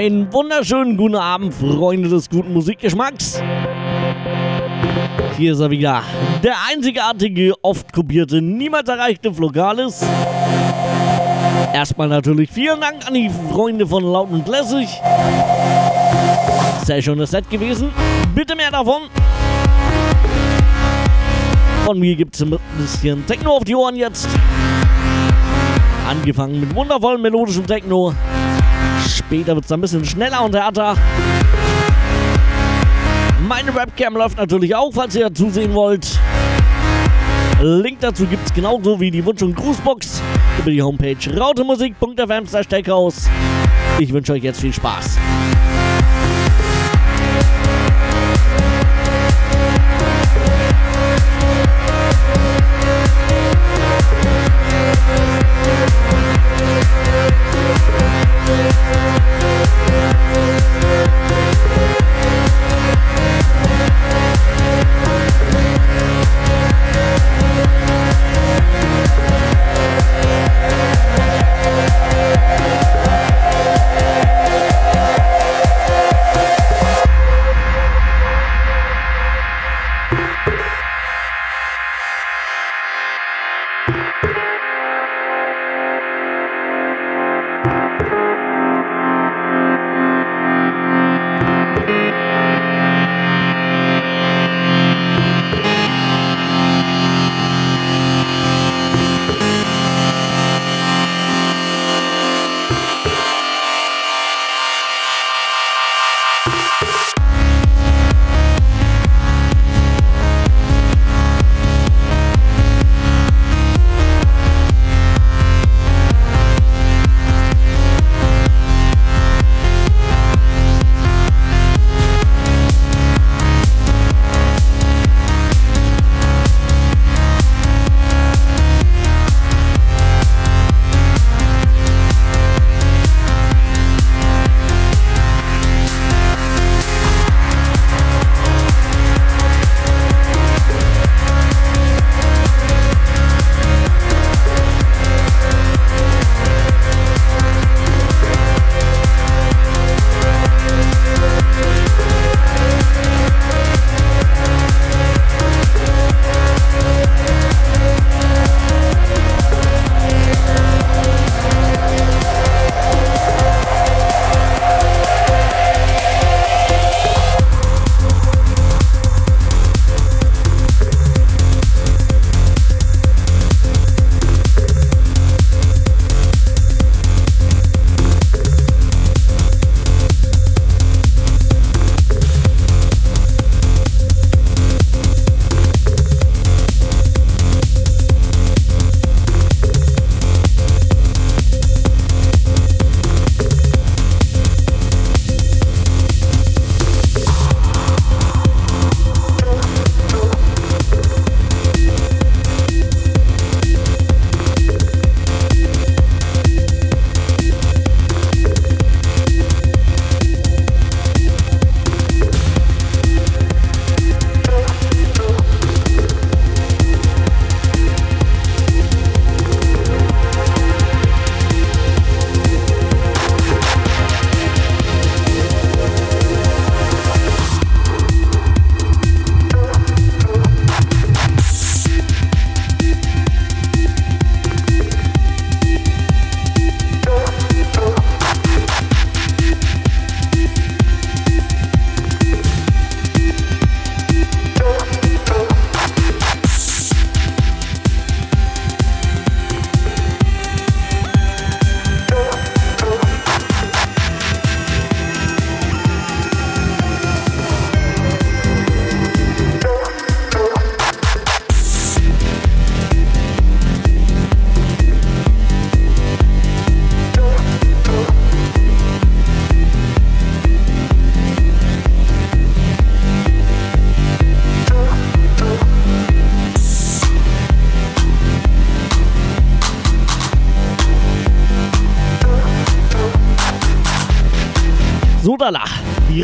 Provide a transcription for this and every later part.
Einen wunderschönen guten Abend, Freunde des guten Musikgeschmacks. Hier ist er wieder, der einzigartige, oft kopierte, niemals erreichte Flogalis. Erstmal natürlich vielen Dank an die Freunde von Laut und Lässig. Sehr schönes Set gewesen. Bitte mehr davon. Von mir gibt es ein bisschen Techno auf die Ohren jetzt. Angefangen mit wundervollen melodischem Techno. Später wird es ein bisschen schneller und härter. Meine Webcam läuft natürlich auch, falls ihr zusehen wollt. Link dazu gibt es genauso wie die Wunsch- und Grußbox über die Homepage rautemusik.fm Ich wünsche euch jetzt viel Spaß.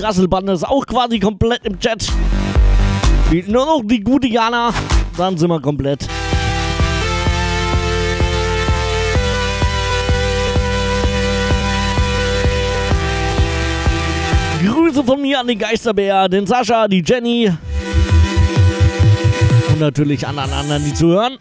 Rasselbande ist auch quasi komplett im Chat. Nur noch die gute Jana, dann sind wir komplett. Grüße von mir an den Geisterbär, den Sascha, die Jenny und natürlich an alle anderen, die zuhören.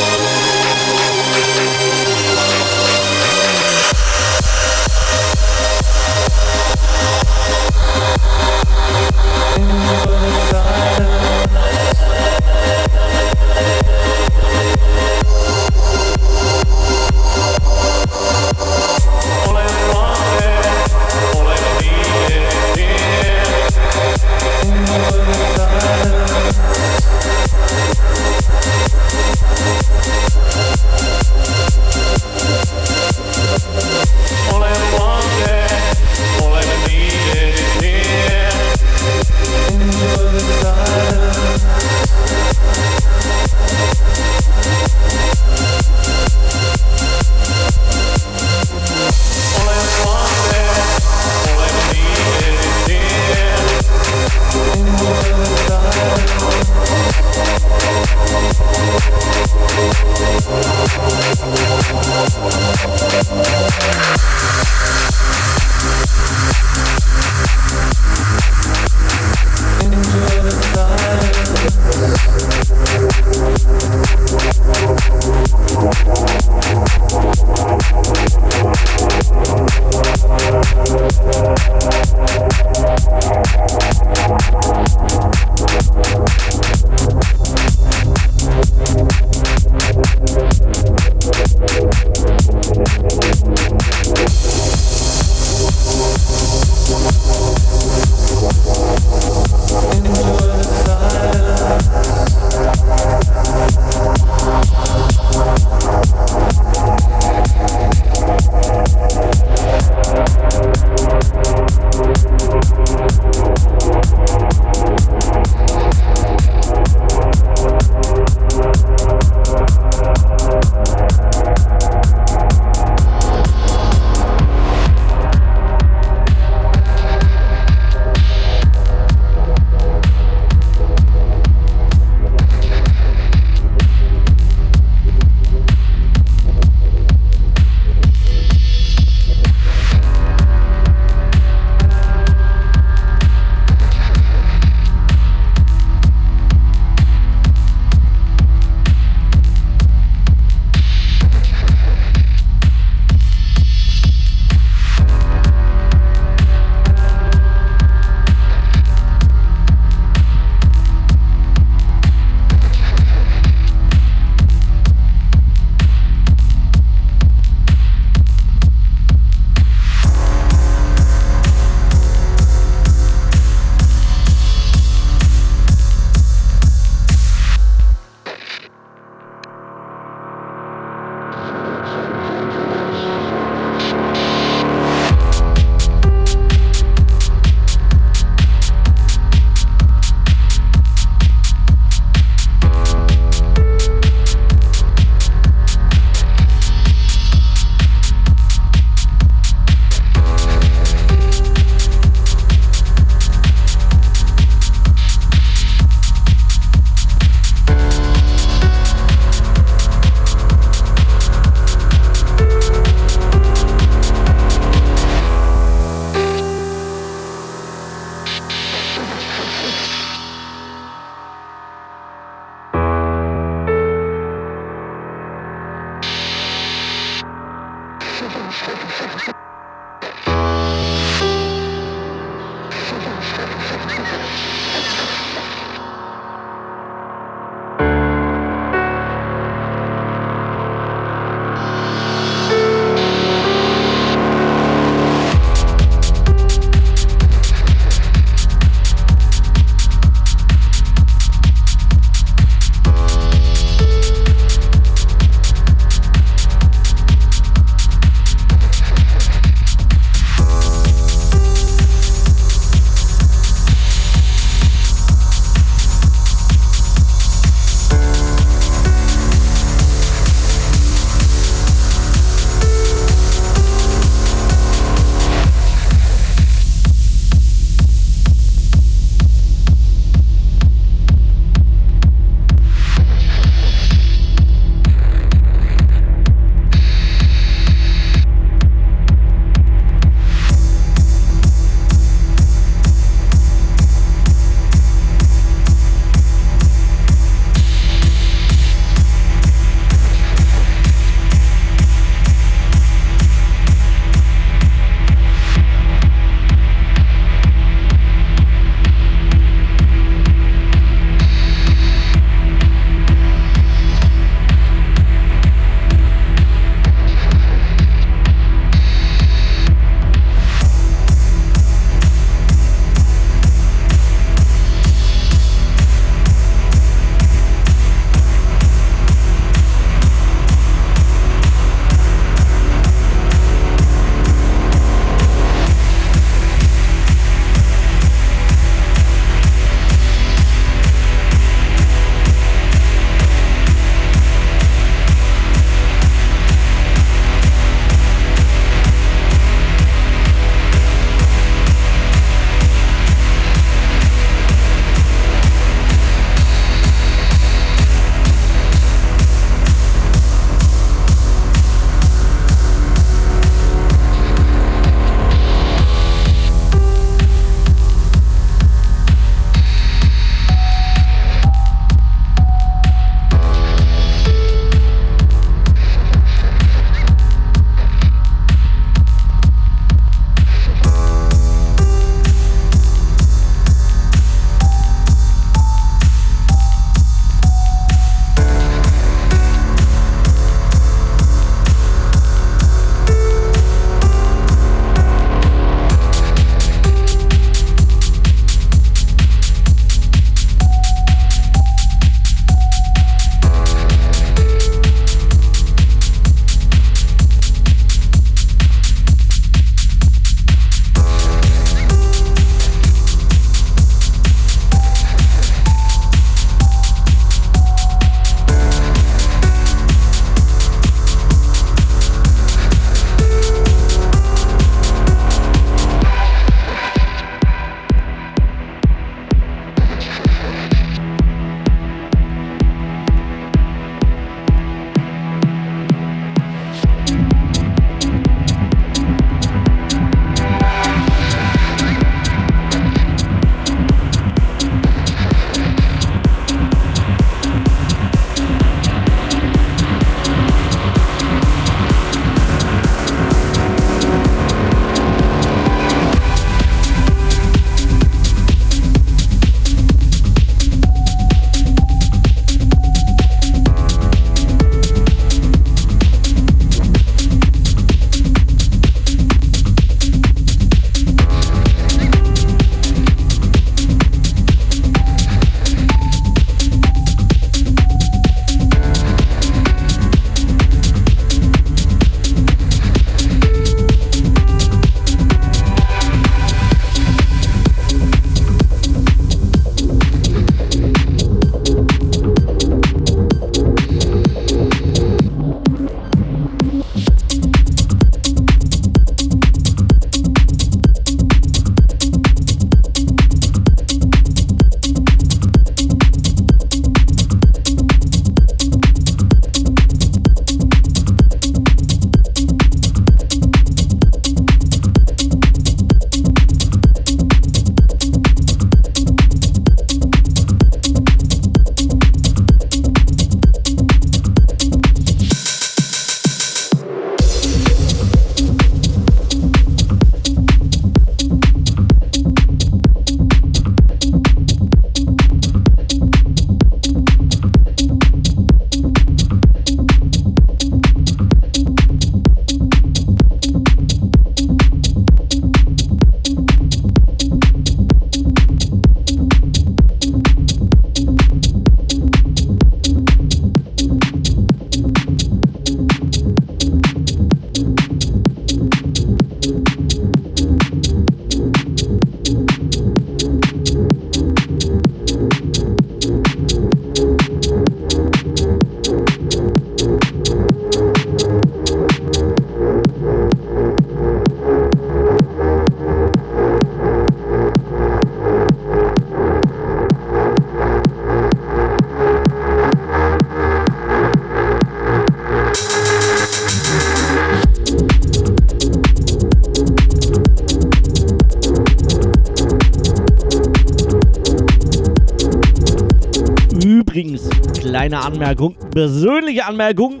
Anmerkung, persönliche Anmerkung.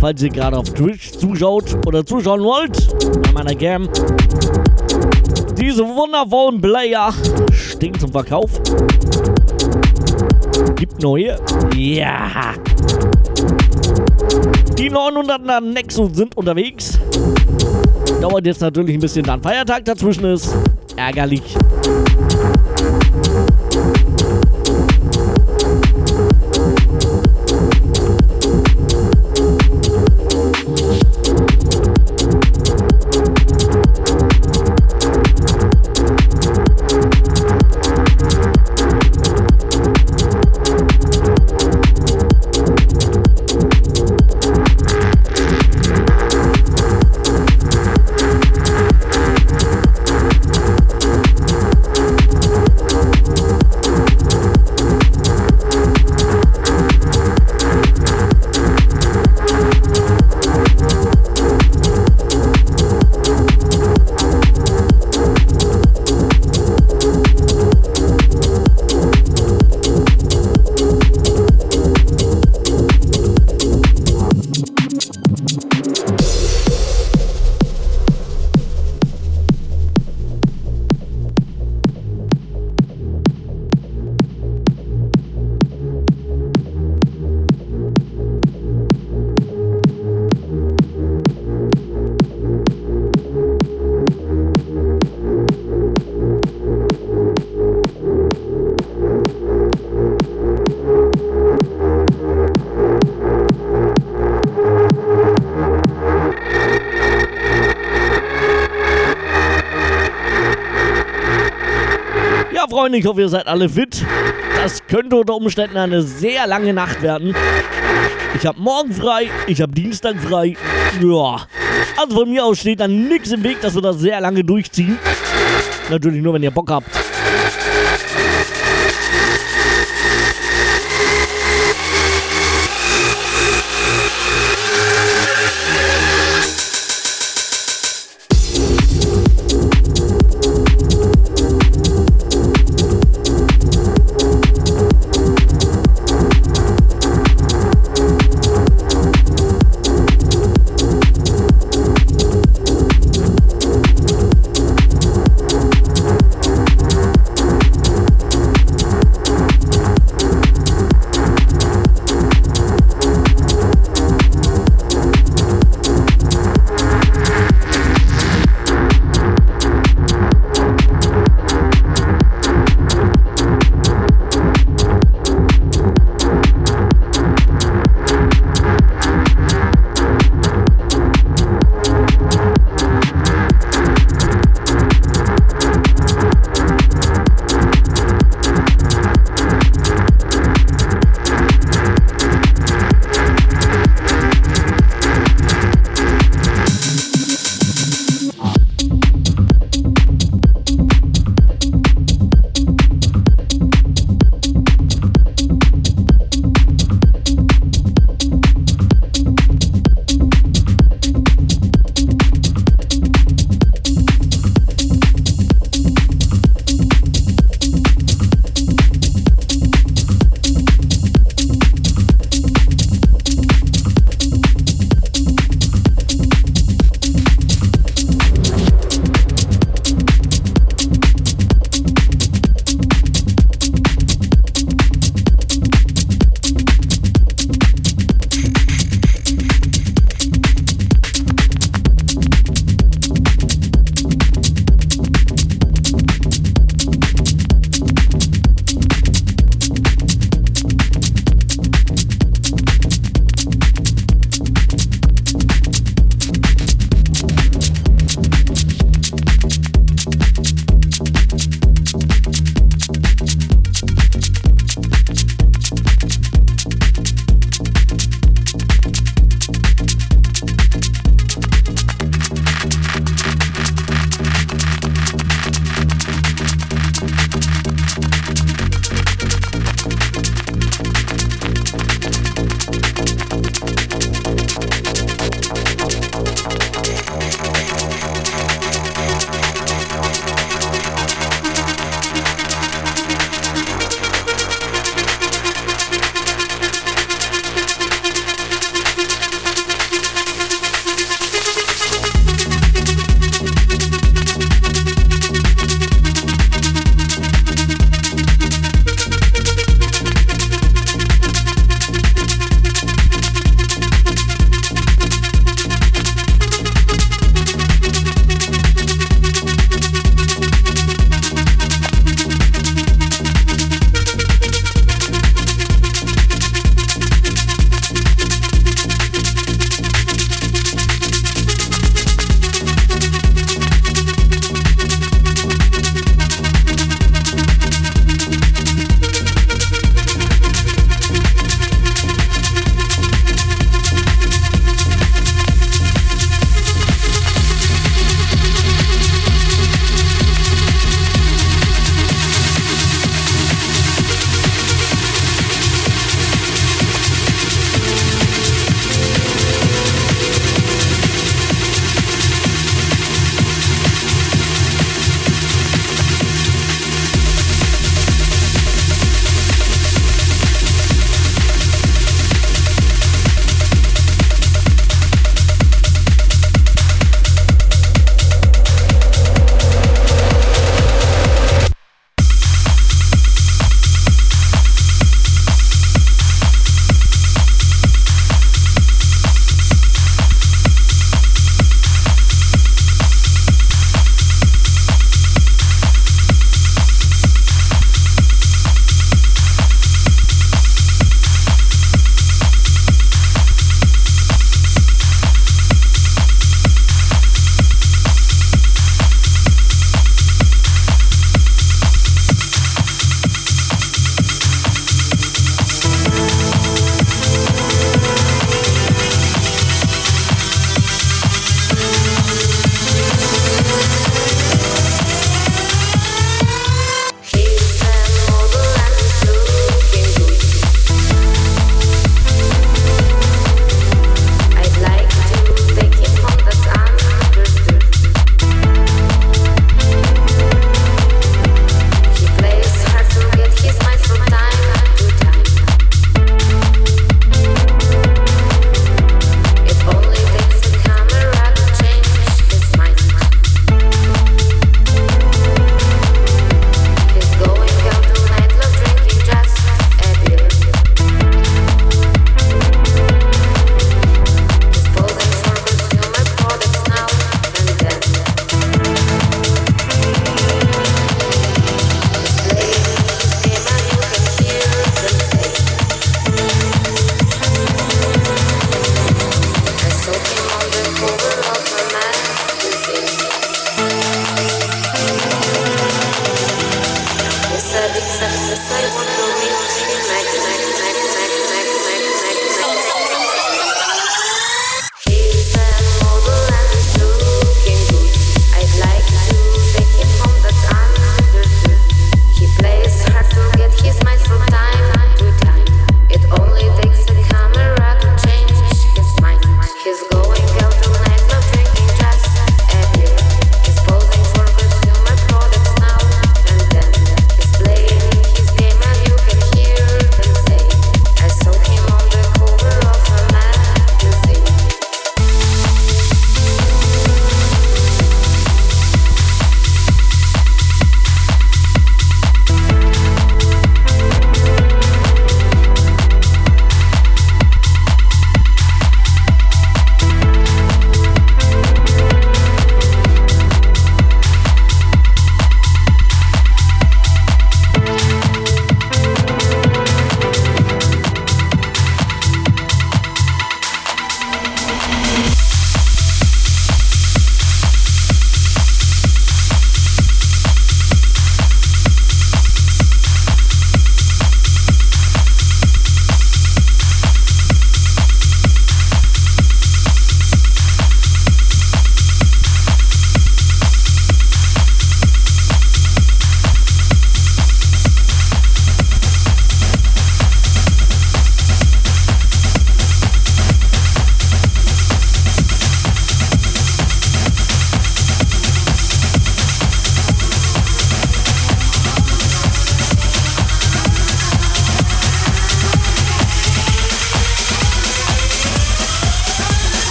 Falls ihr gerade auf Twitch zuschaut oder zuschauen wollt, bei meiner Cam, diese wundervollen Player stehen zum Verkauf. Gibt neue? Ja. Die 900er Nexus sind unterwegs. Dauert jetzt natürlich ein bisschen, da ein Feiertag dazwischen ist. Ärgerlich. Freunde, ich hoffe, ihr seid alle fit. Das könnte unter Umständen eine sehr lange Nacht werden. Ich habe morgen frei, ich habe Dienstag frei. Ja. Also von mir aus steht dann nichts im Weg, dass wir das sehr lange durchziehen. Natürlich nur, wenn ihr Bock habt.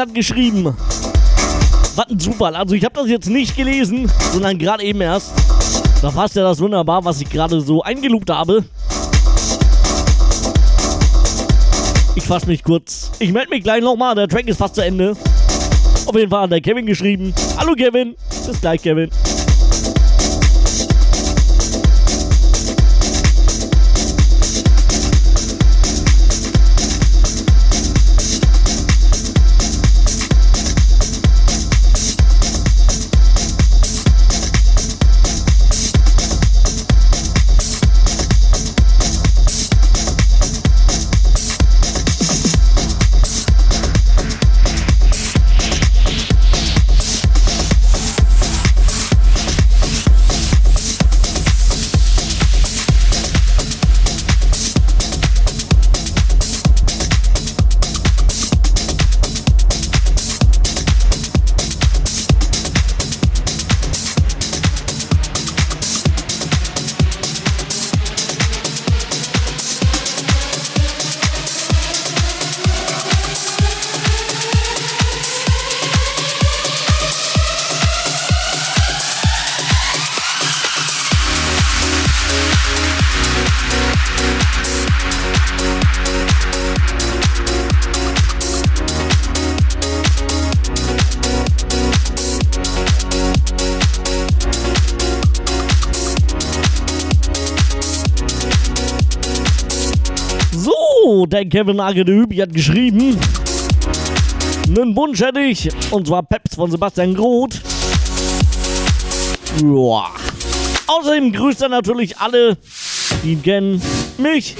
Hat geschrieben. Was ein Zufall. Also ich habe das jetzt nicht gelesen, sondern gerade eben erst. Da passt ja das wunderbar, was ich gerade so eingelugt habe. Ich fasse mich kurz. Ich melde mich gleich nochmal. Der Track ist fast zu Ende. Auf jeden Fall hat der Kevin geschrieben. Hallo Kevin. Bis gleich, Kevin. Der Kevin Agedübi hat geschrieben. Einen Wunsch hätte ich, und zwar Peps von Sebastian Groth. Joa. Außerdem grüßt er natürlich alle, die ihn kennen, mich.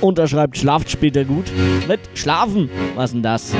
Und er schreibt, schlaft später gut. Mit Schlafen, was denn das?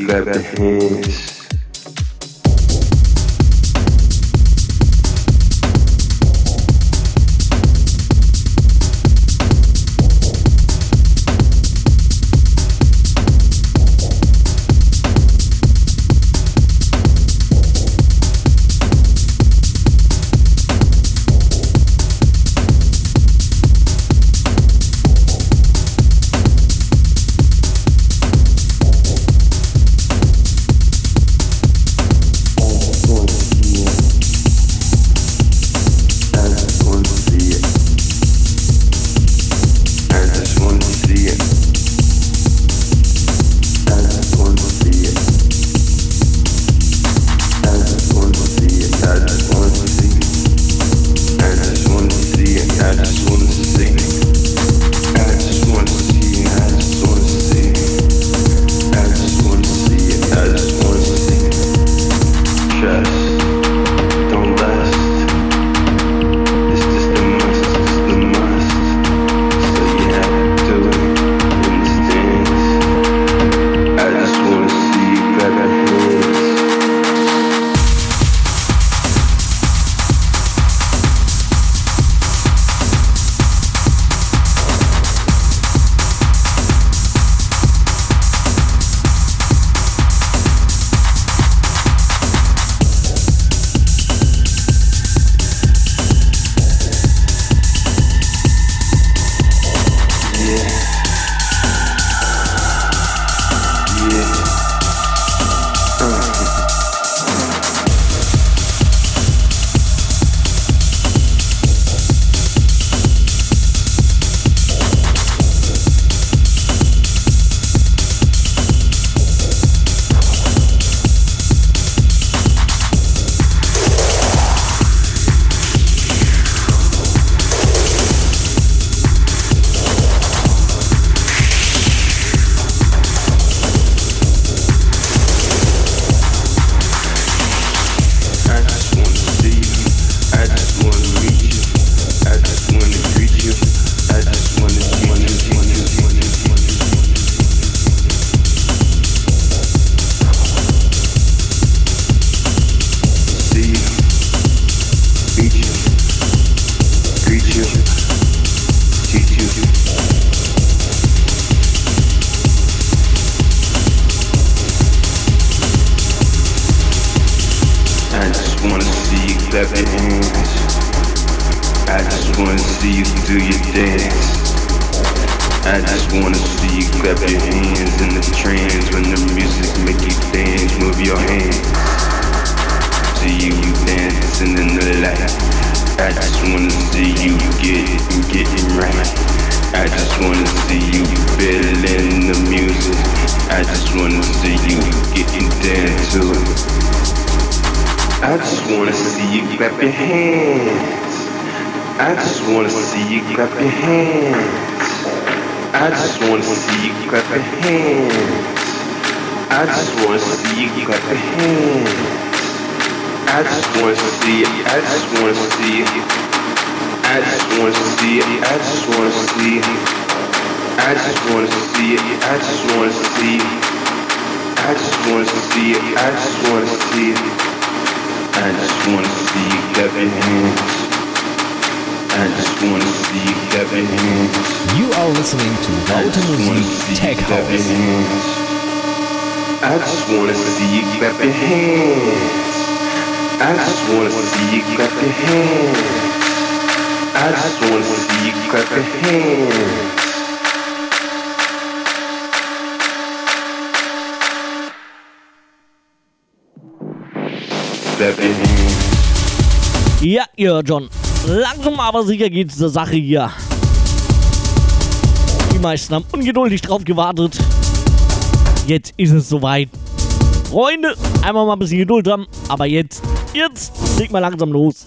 you got the hands. Ja, ihr John. Langsam aber sicher geht diese Sache hier. Die meisten haben ungeduldig drauf gewartet. Jetzt ist es soweit. Freunde, einmal mal ein bisschen Geduld haben. Aber jetzt, jetzt leg mal langsam los.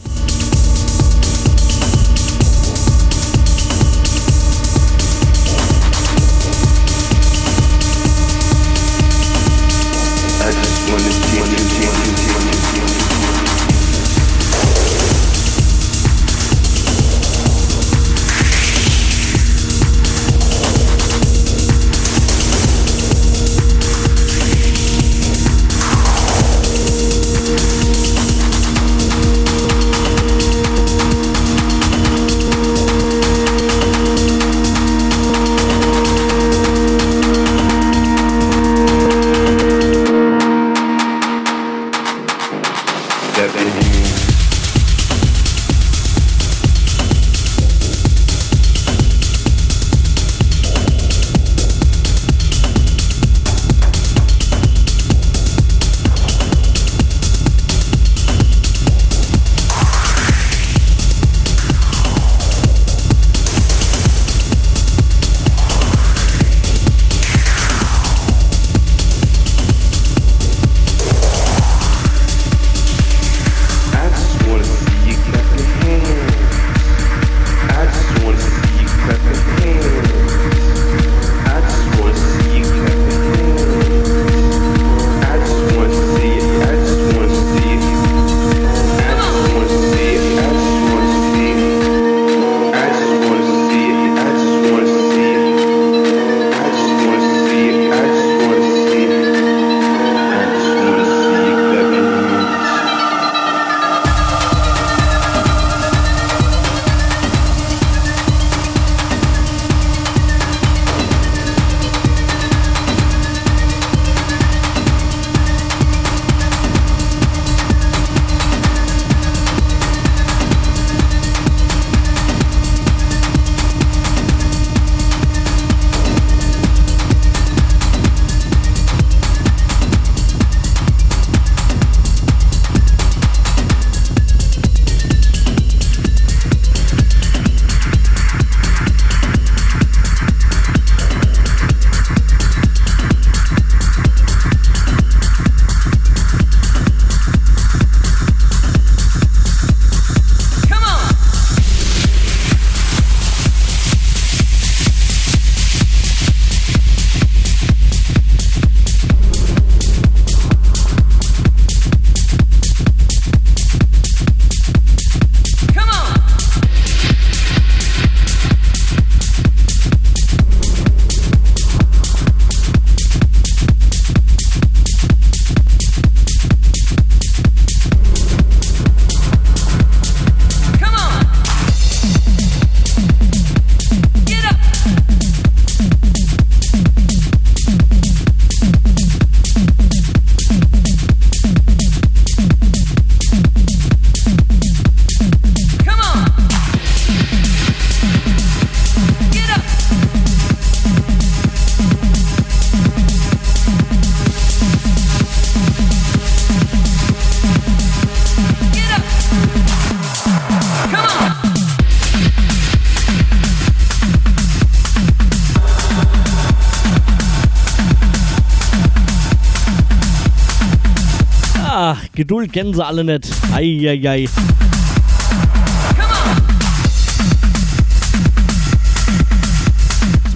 Geduld kennen sie alle nicht. Eieiei. Ist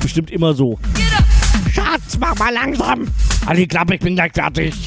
bestimmt immer so. Schatz, mach mal langsam. Halt die Klappe, ich bin gleich fertig.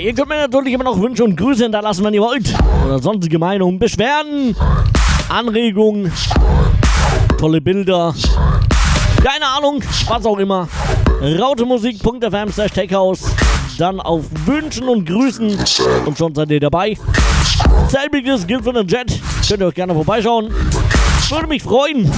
Ihr könnt mir natürlich immer noch Wünsche und Grüße hinterlassen, wenn ihr wollt. Oder sonstige Meinungen, Beschwerden, Anregungen, tolle Bilder. Keine Ahnung, was auch immer. Rautemusik.fm slash Techhouse. Dann auf Wünschen und Grüßen. Und schon seid ihr dabei. Selbiges gilt für den Jet. Könnt ihr euch gerne vorbeischauen. Würde mich freuen.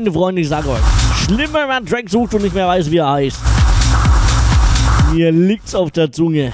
Freunde, Freunde, ich sag euch. Schlimm, wenn man einen Track sucht und nicht mehr weiß, wie er heißt. Mir liegt's auf der Zunge.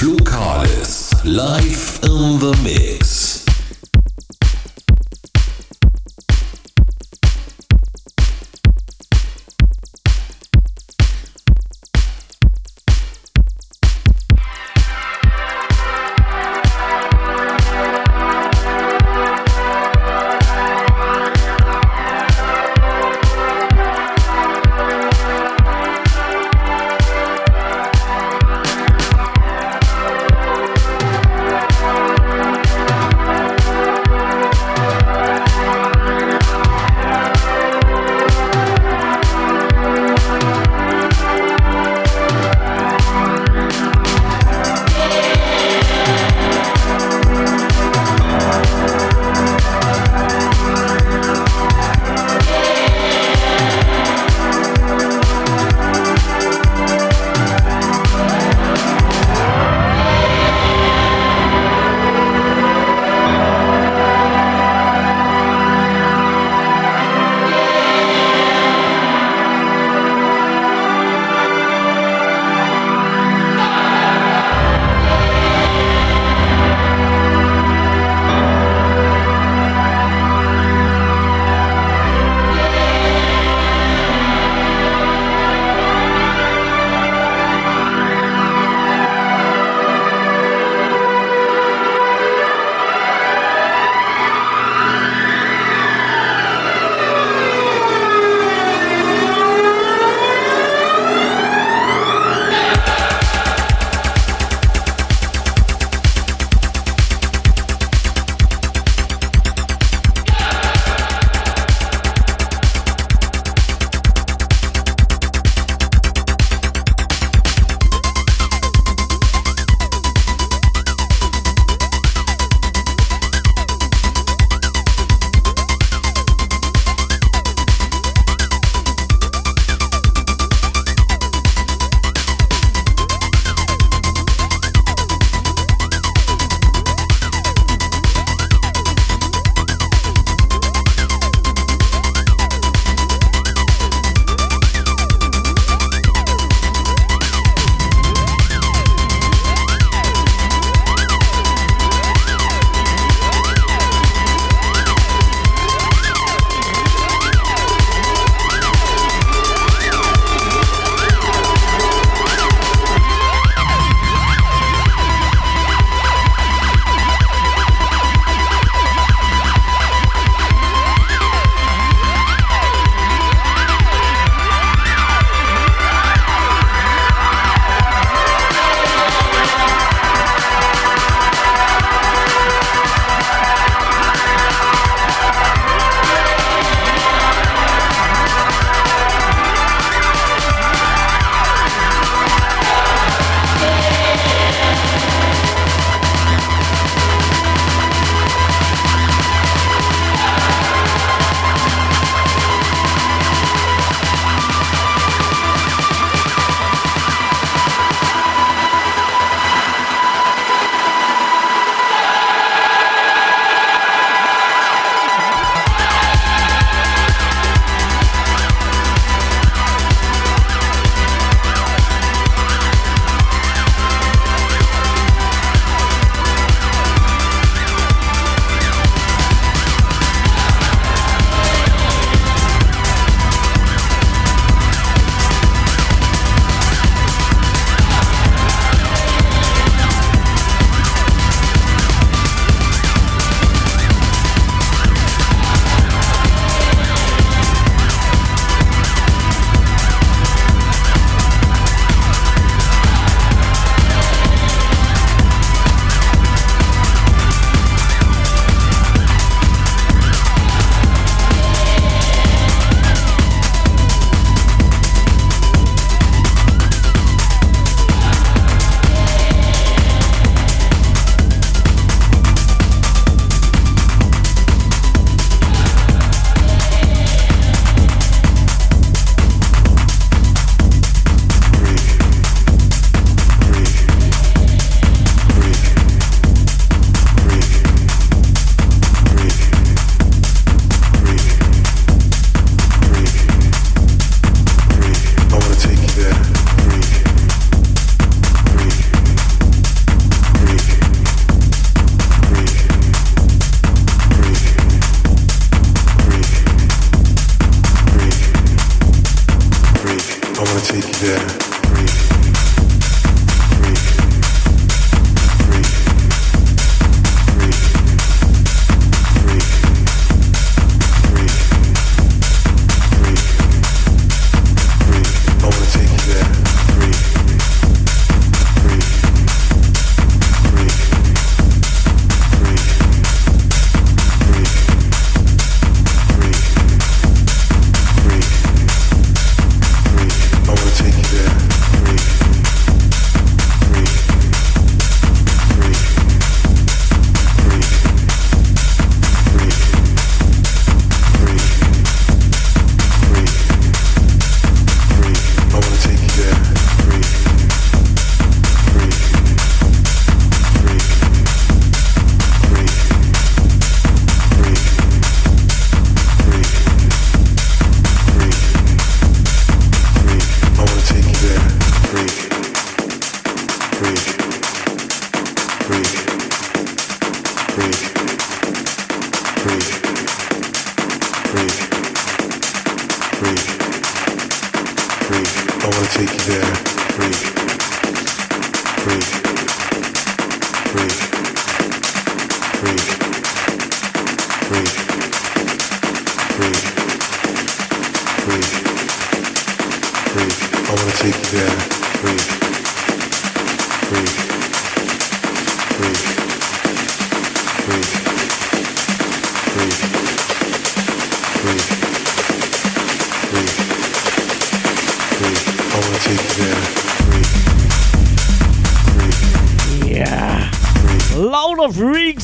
Flukalis live in the mix.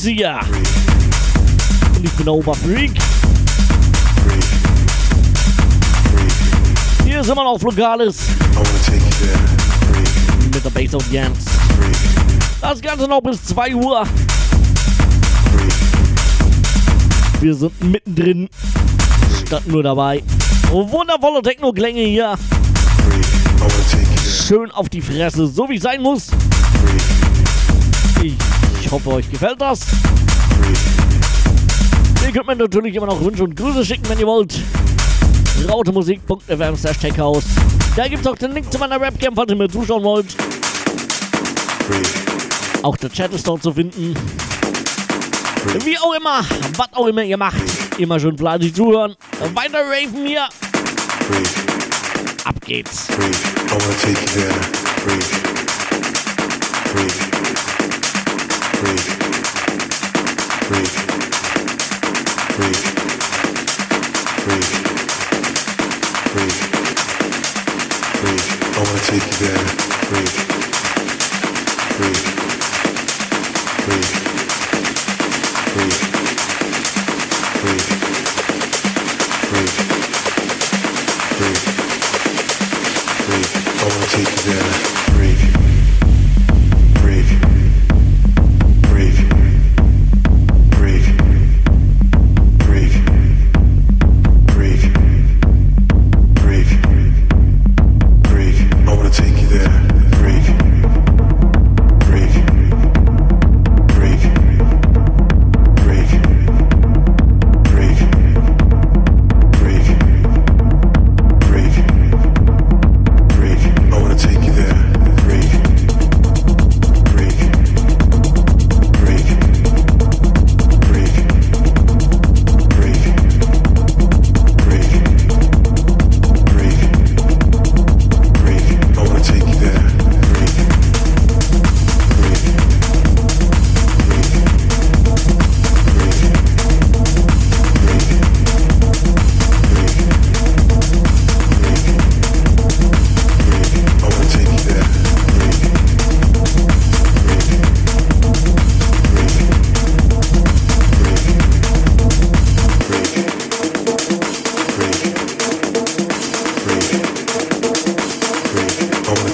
Hier. Und ich bin Oberfreak. Hier ist immer noch Lokales there. Breathe. mit der Bass Audienz. Breathe. Das Ganze noch bis 2 Uhr. Wir sind mittendrin. Statt nur dabei. Wundervolle Techno-Klänge hier. Schön auf die Fresse, so wie es sein muss. Ich, hoffe, euch gefällt das. Ihr könnt mir natürlich immer noch Wünsche und Grüße schicken, wenn ihr wollt. rautemusik.fm slash techhouse. Da gibt's auch den Link zu meiner Webcam, falls ihr mir zuschauen wollt. Auch der Chat ist dort zu finden. Wie auch immer, was auch immer ihr macht, immer schön fleißig zuhören. Weiter raven hier. Ab geht's. Breathe. Take.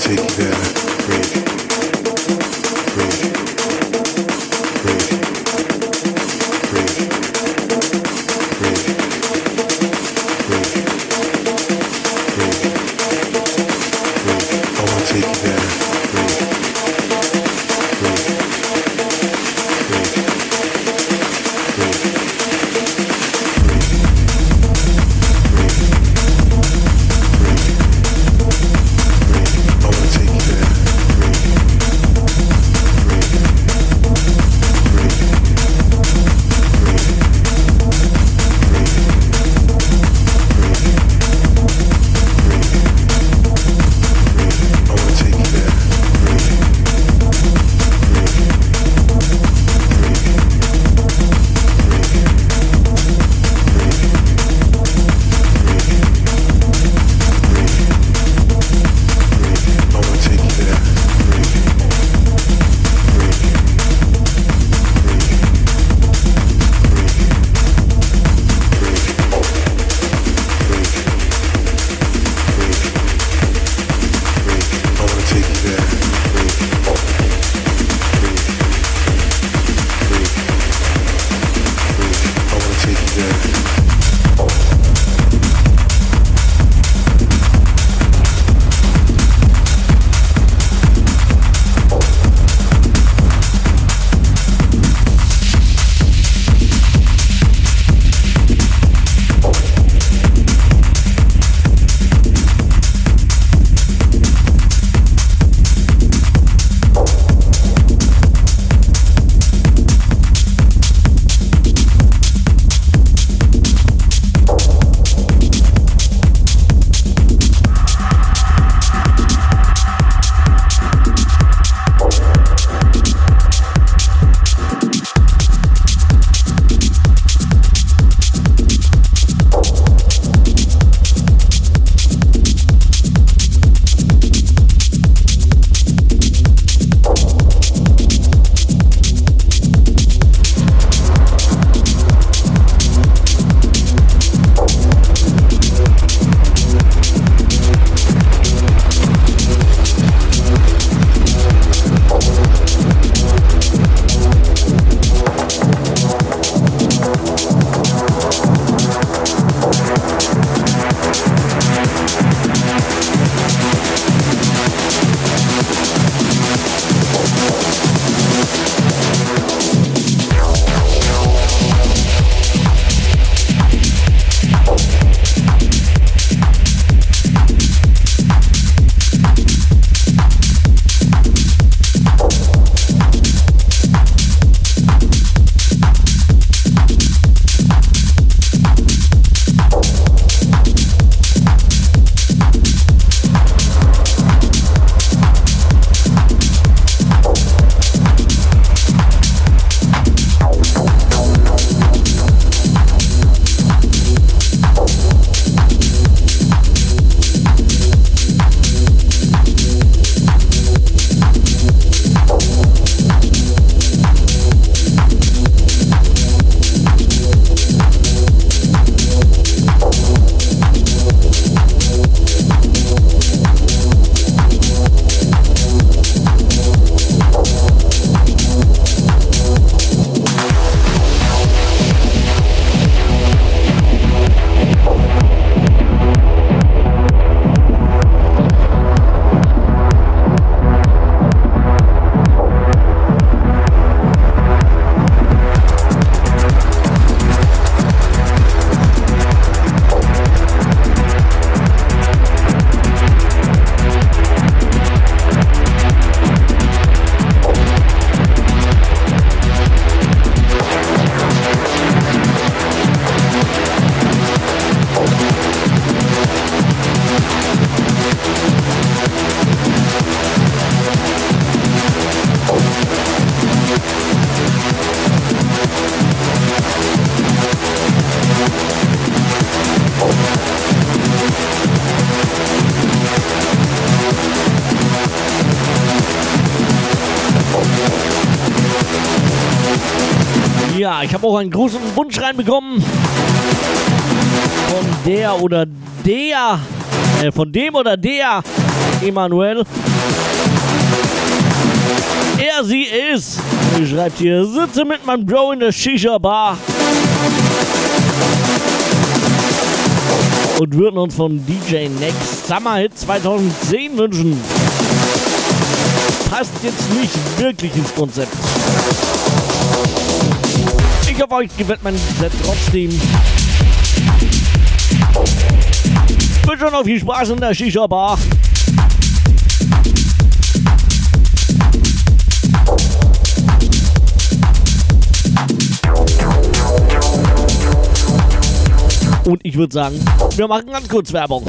Take you there. Habe auch einen großen Wunsch reinbekommen. Von der oder der, äh, von dem oder der Emanuel. Er, sie ist. Schreibt hier, sitze mit meinem Bro in der Shisha-Bar. Und würden uns von DJ Next Summer Hit 2010 wünschen. Passt jetzt nicht wirklich ins Konzept. Mein Set trotzdem. Ich wünsche noch viel Spaß in der Shisha-Bar. Und ich würde sagen, wir machen ganz kurz Werbung.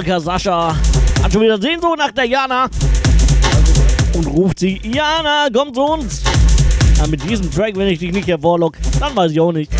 starker Sascha hat schon wieder Sehnsucht nach der Jana und ruft sie, Jana, komm zu uns. Ja, mit diesem Track, wenn ich dich nicht hervorlock, dann weiß ich auch nicht.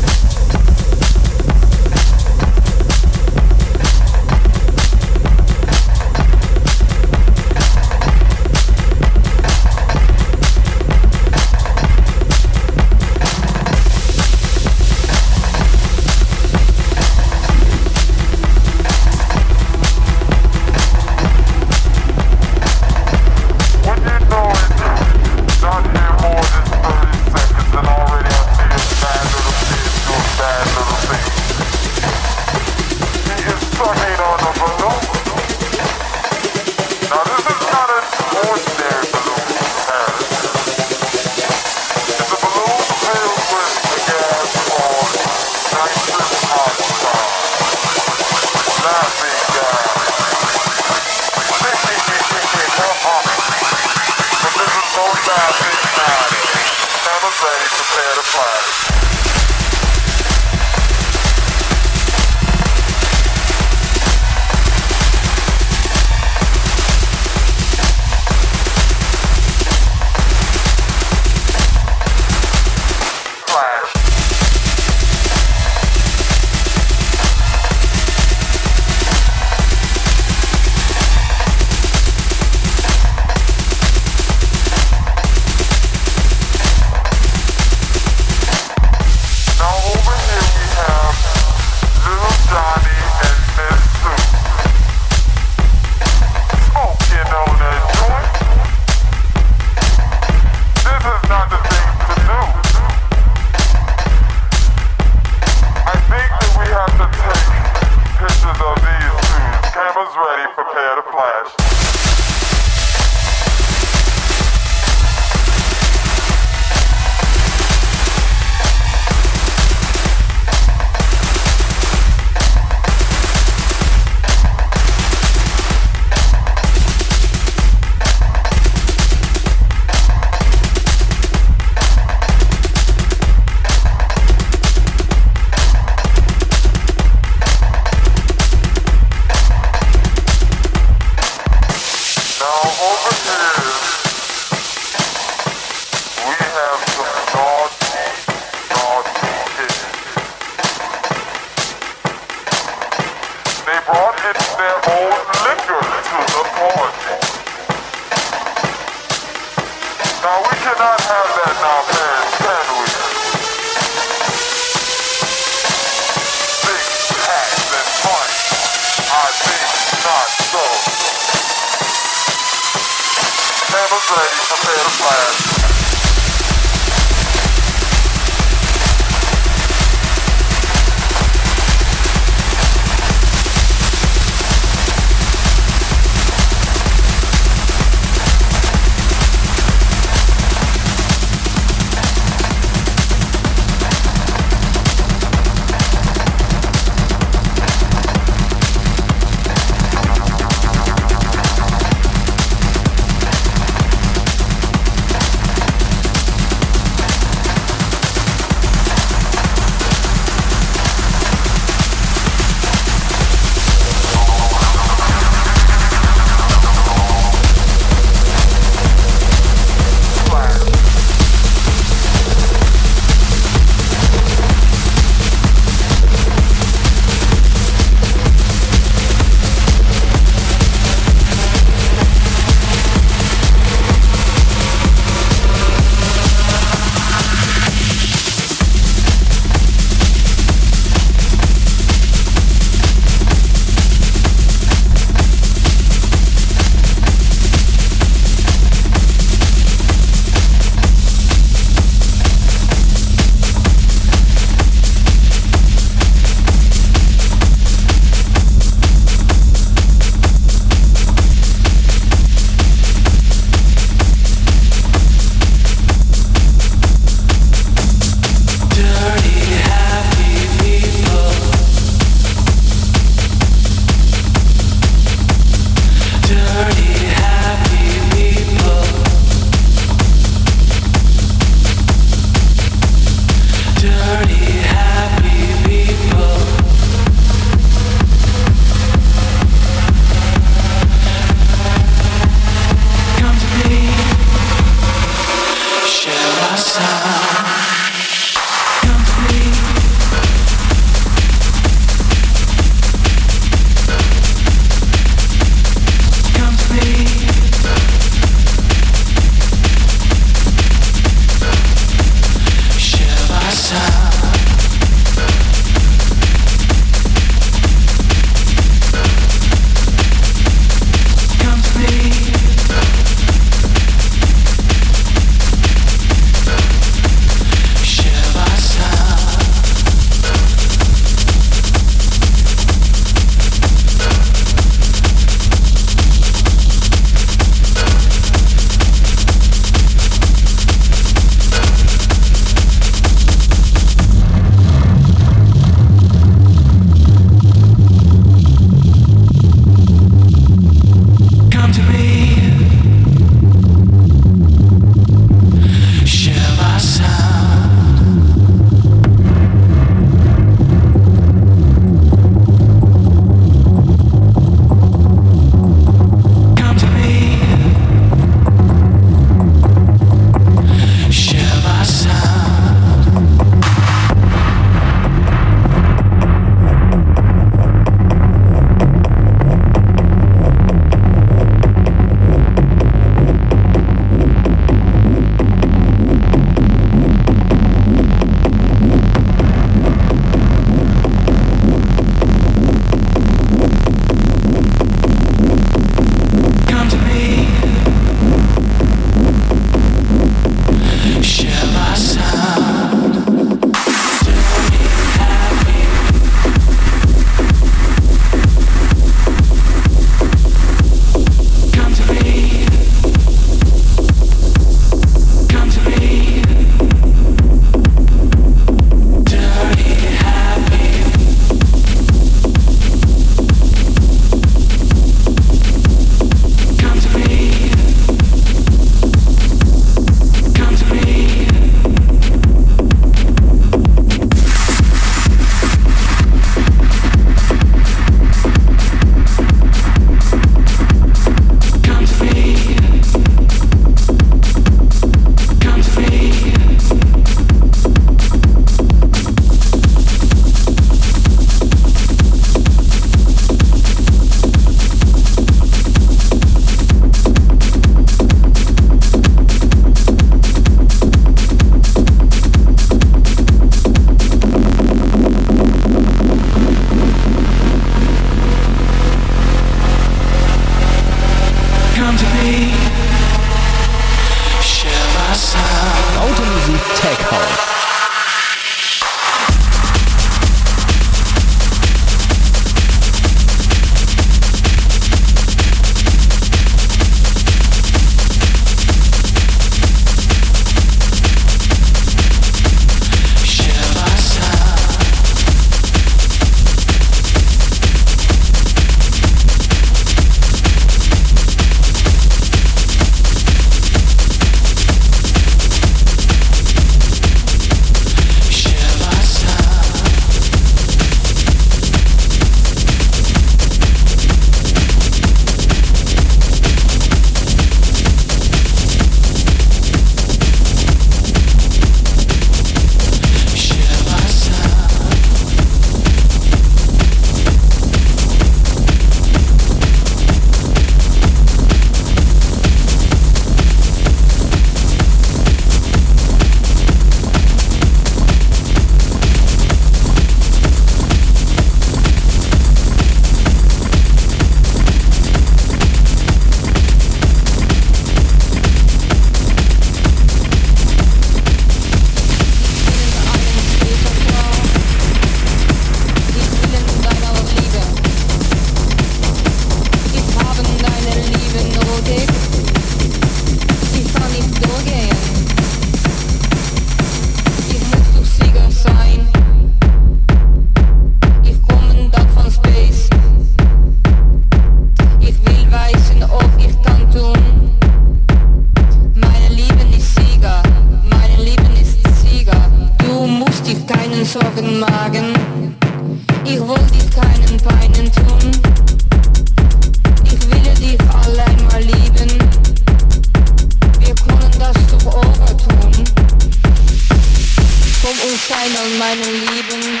du Schein an meinen Lieben,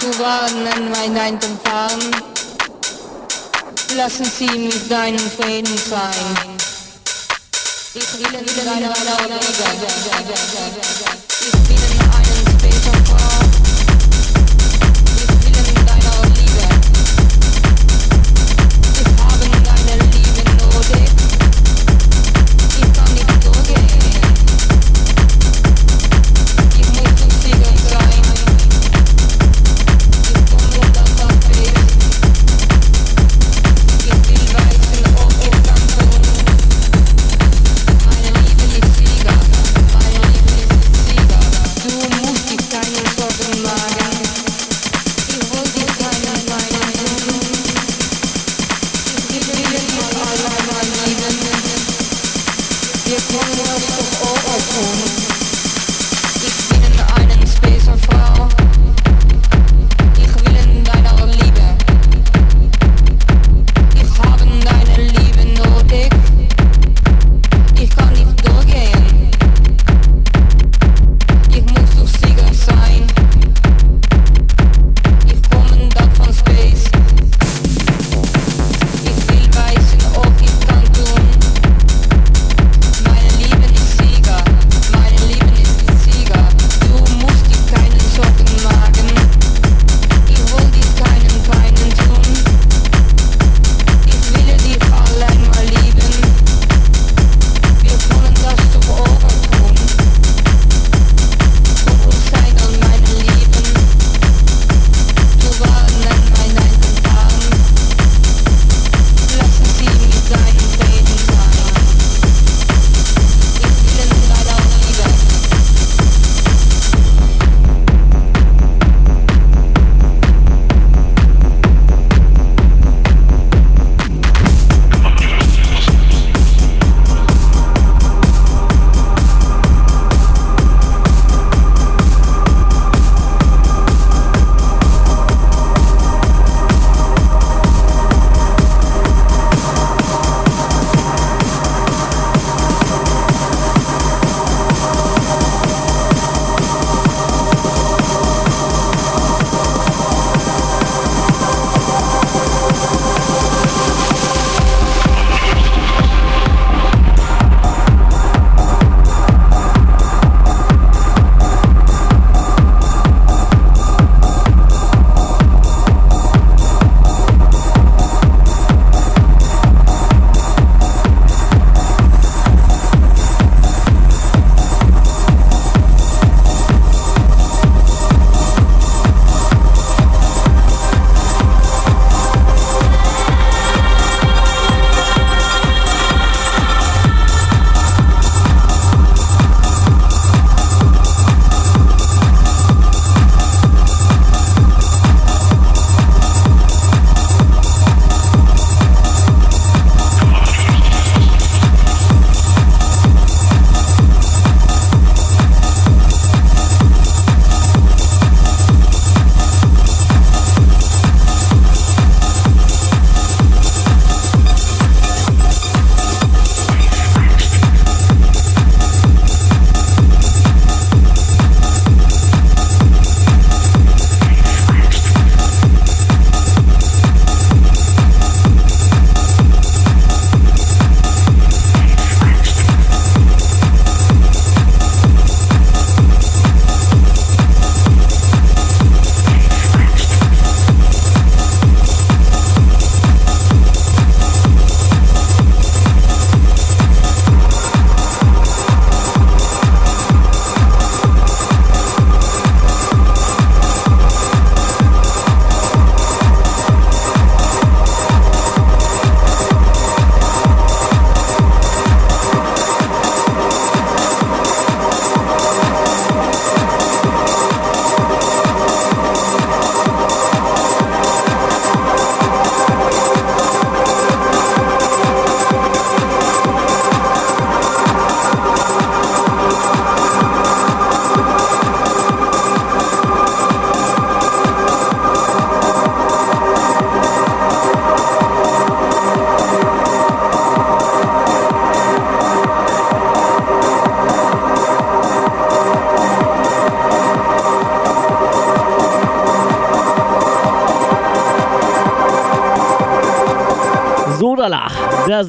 du Waren an meinen Fahren, lassen sie mich deinen Frieden sein. Ich will in deiner Liebe, ich will in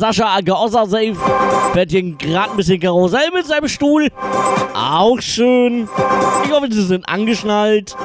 Sascha Agaossa Safe fährt hier gerade ein bisschen Karussell mit seinem Stuhl. Auch schön. Ich hoffe, sie sind angeschnallt.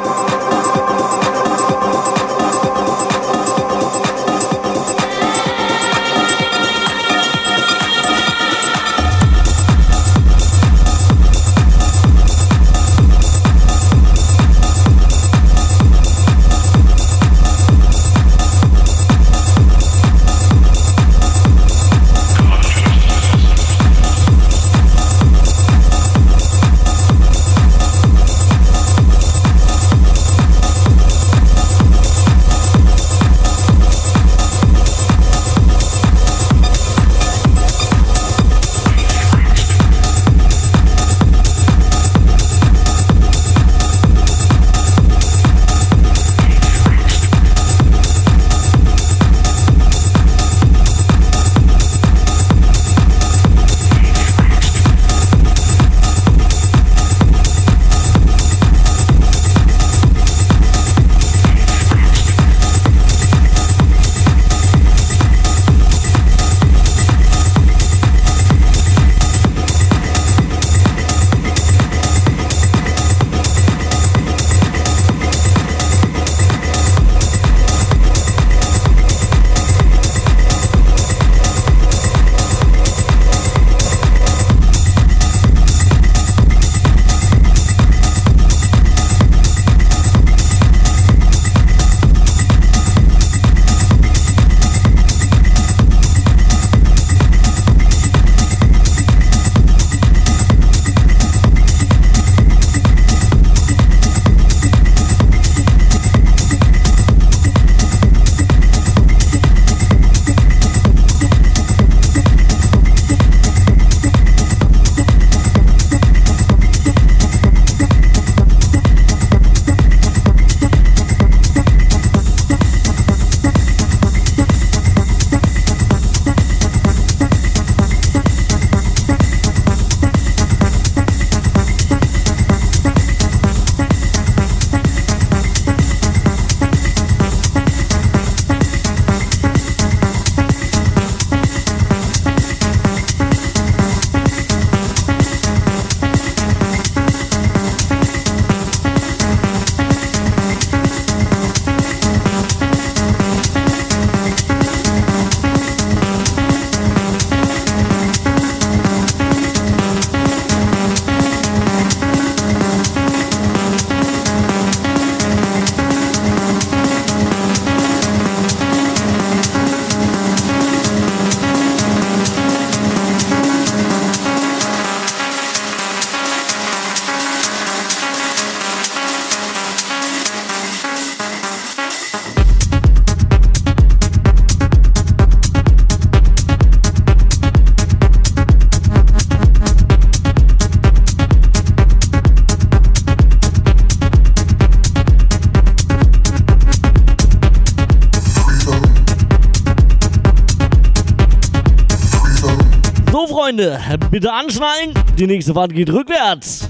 Bitte anschnallen. Die nächste Fahrt geht rückwärts.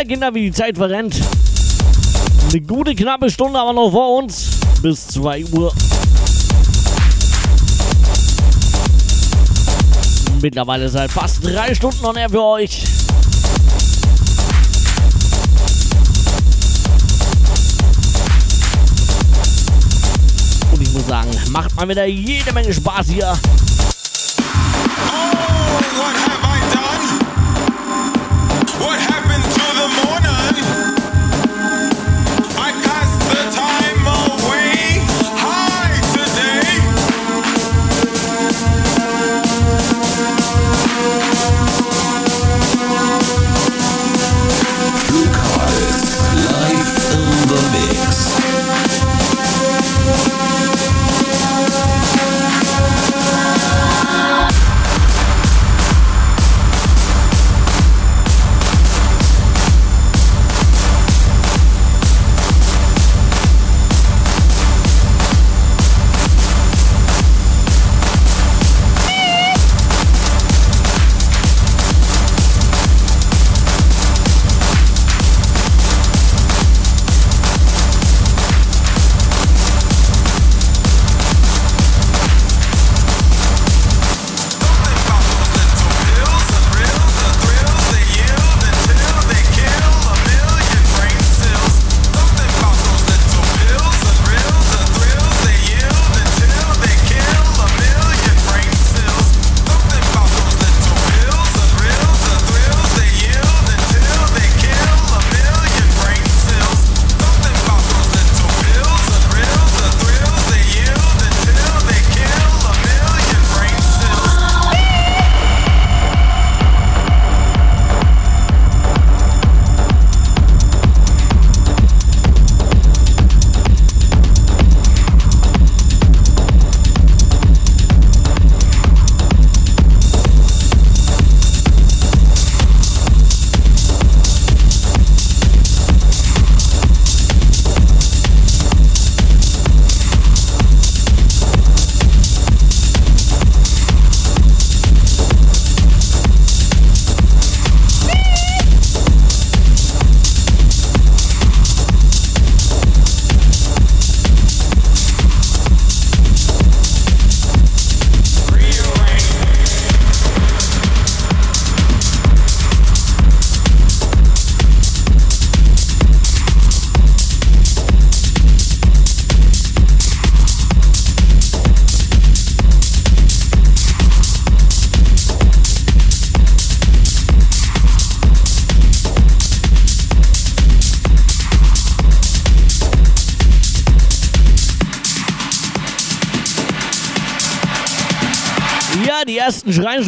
Kinder, Kinder, wie die Zeit verrennt. Eine gute knappe Stunde aber noch vor uns. Bis 2 Uhr. Mittlerweile seit halt fast drei Stunden noch mehr für euch. Und ich muss sagen, macht mal wieder jede Menge Spaß hier. Oh, what have I done? What have morning.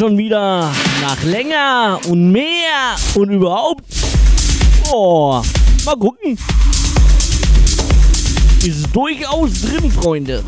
Schon wieder nach länger und mehr und überhaupt. Oh, mal gucken. Ist durchaus drin, Freunde.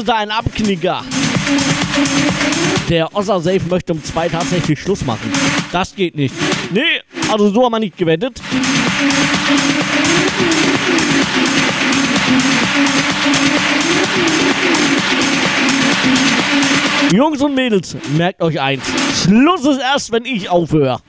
Lese da einen Abknicker. Der Osser Safe möchte um zwei tatsächlich Schluss machen. Das geht nicht. Nee, also so haben wir nicht gewettet. Jungs und Mädels, merkt euch eins. Schluss ist erst, wenn ich aufhöre.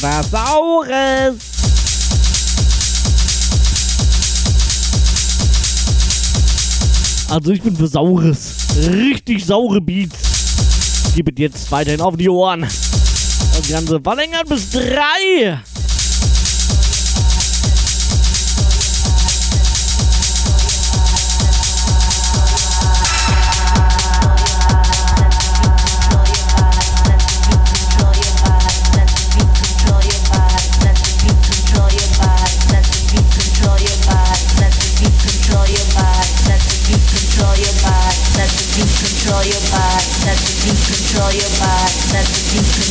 Oder Saures. Also ich bin für Saures. Richtig saure Beats. Gib es jetzt weiterhin auf die Ohren. Das Ganze verlängert bis drei.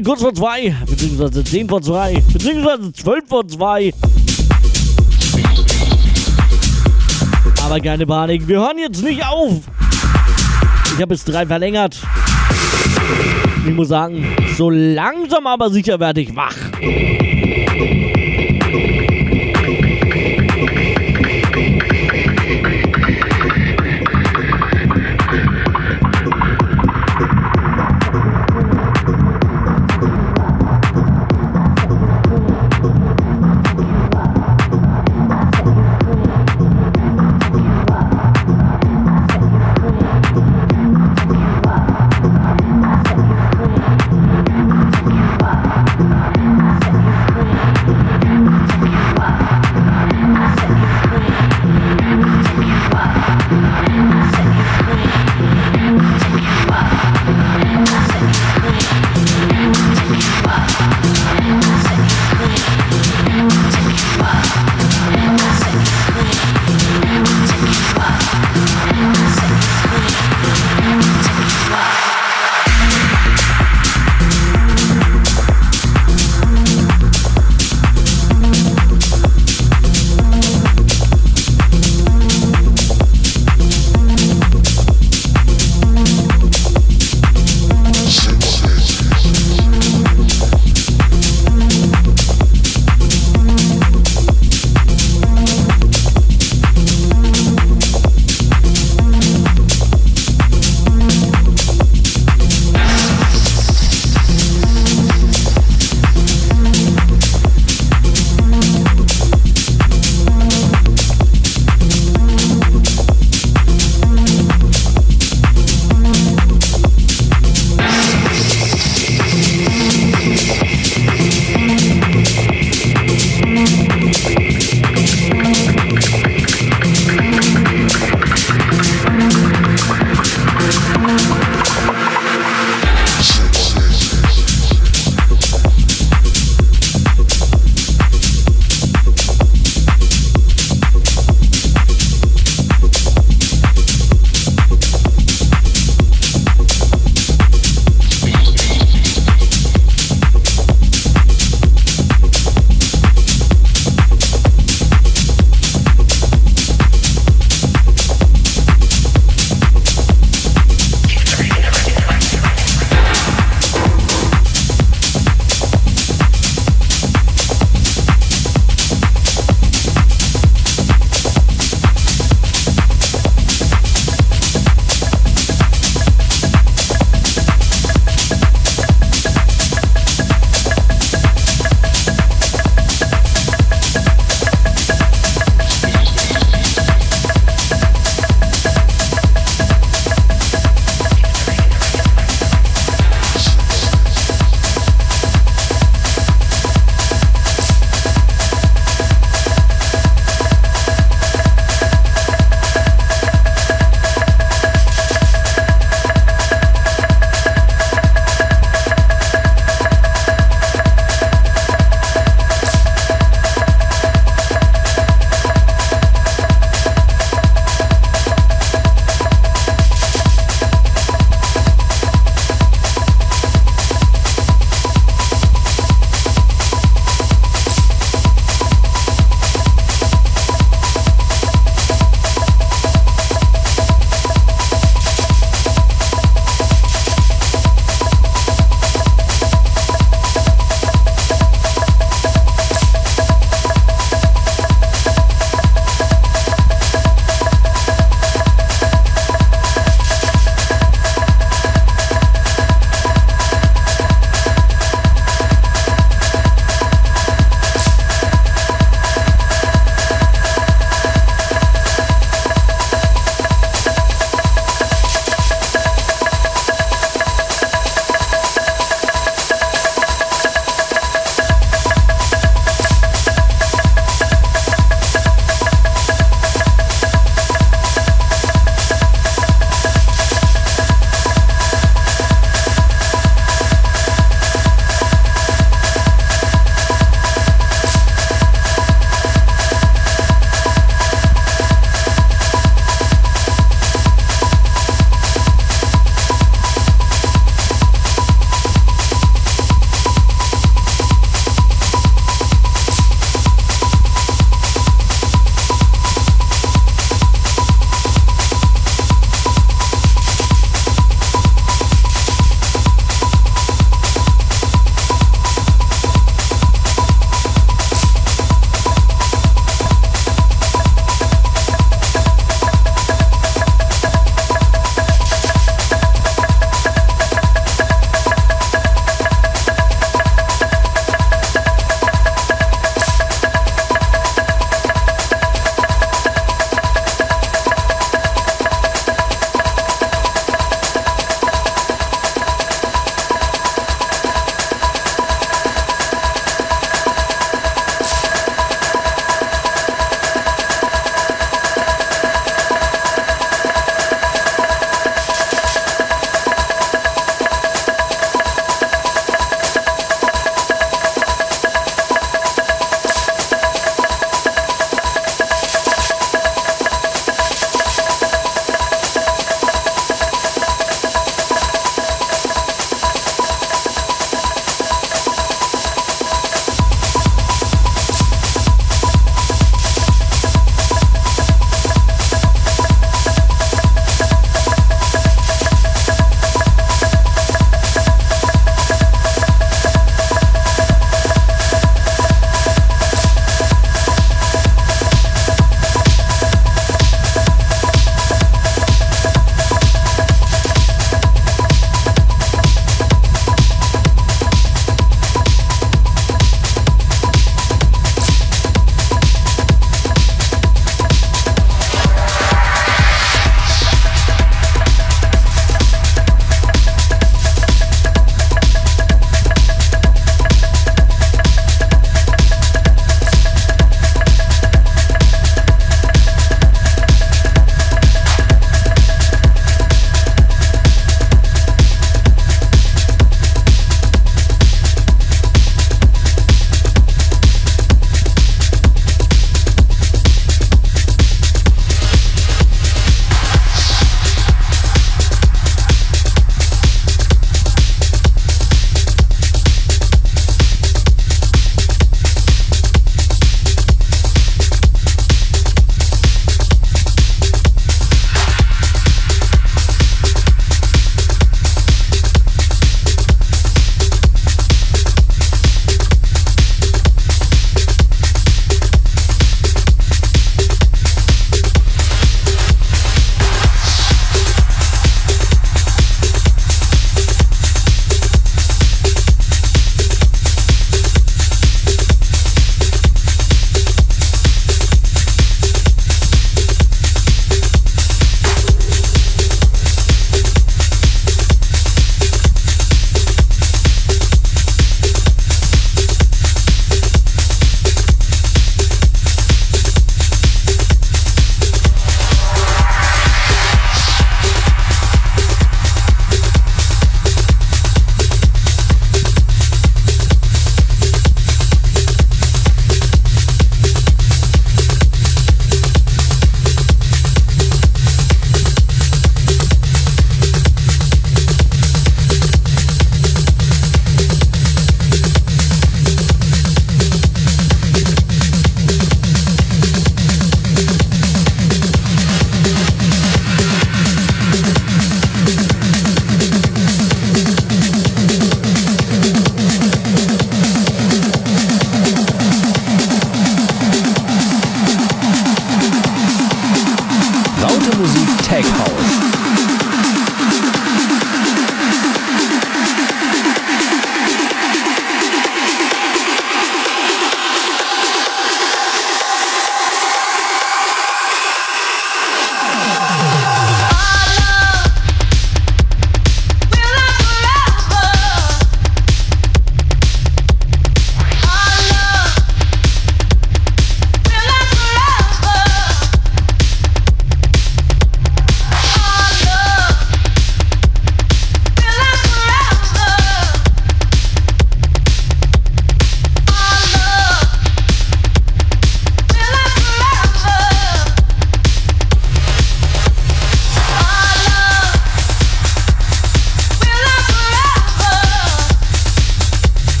Mittlerweile kurz vor zwei, beziehungsweise zehn vor zwei, beziehungsweise zwölf vor zwei. Aber keine Panik, wir hören jetzt nicht auf. Ich habe bis drei verlängert. Ich muss sagen, so langsam aber sicher werde ich wach.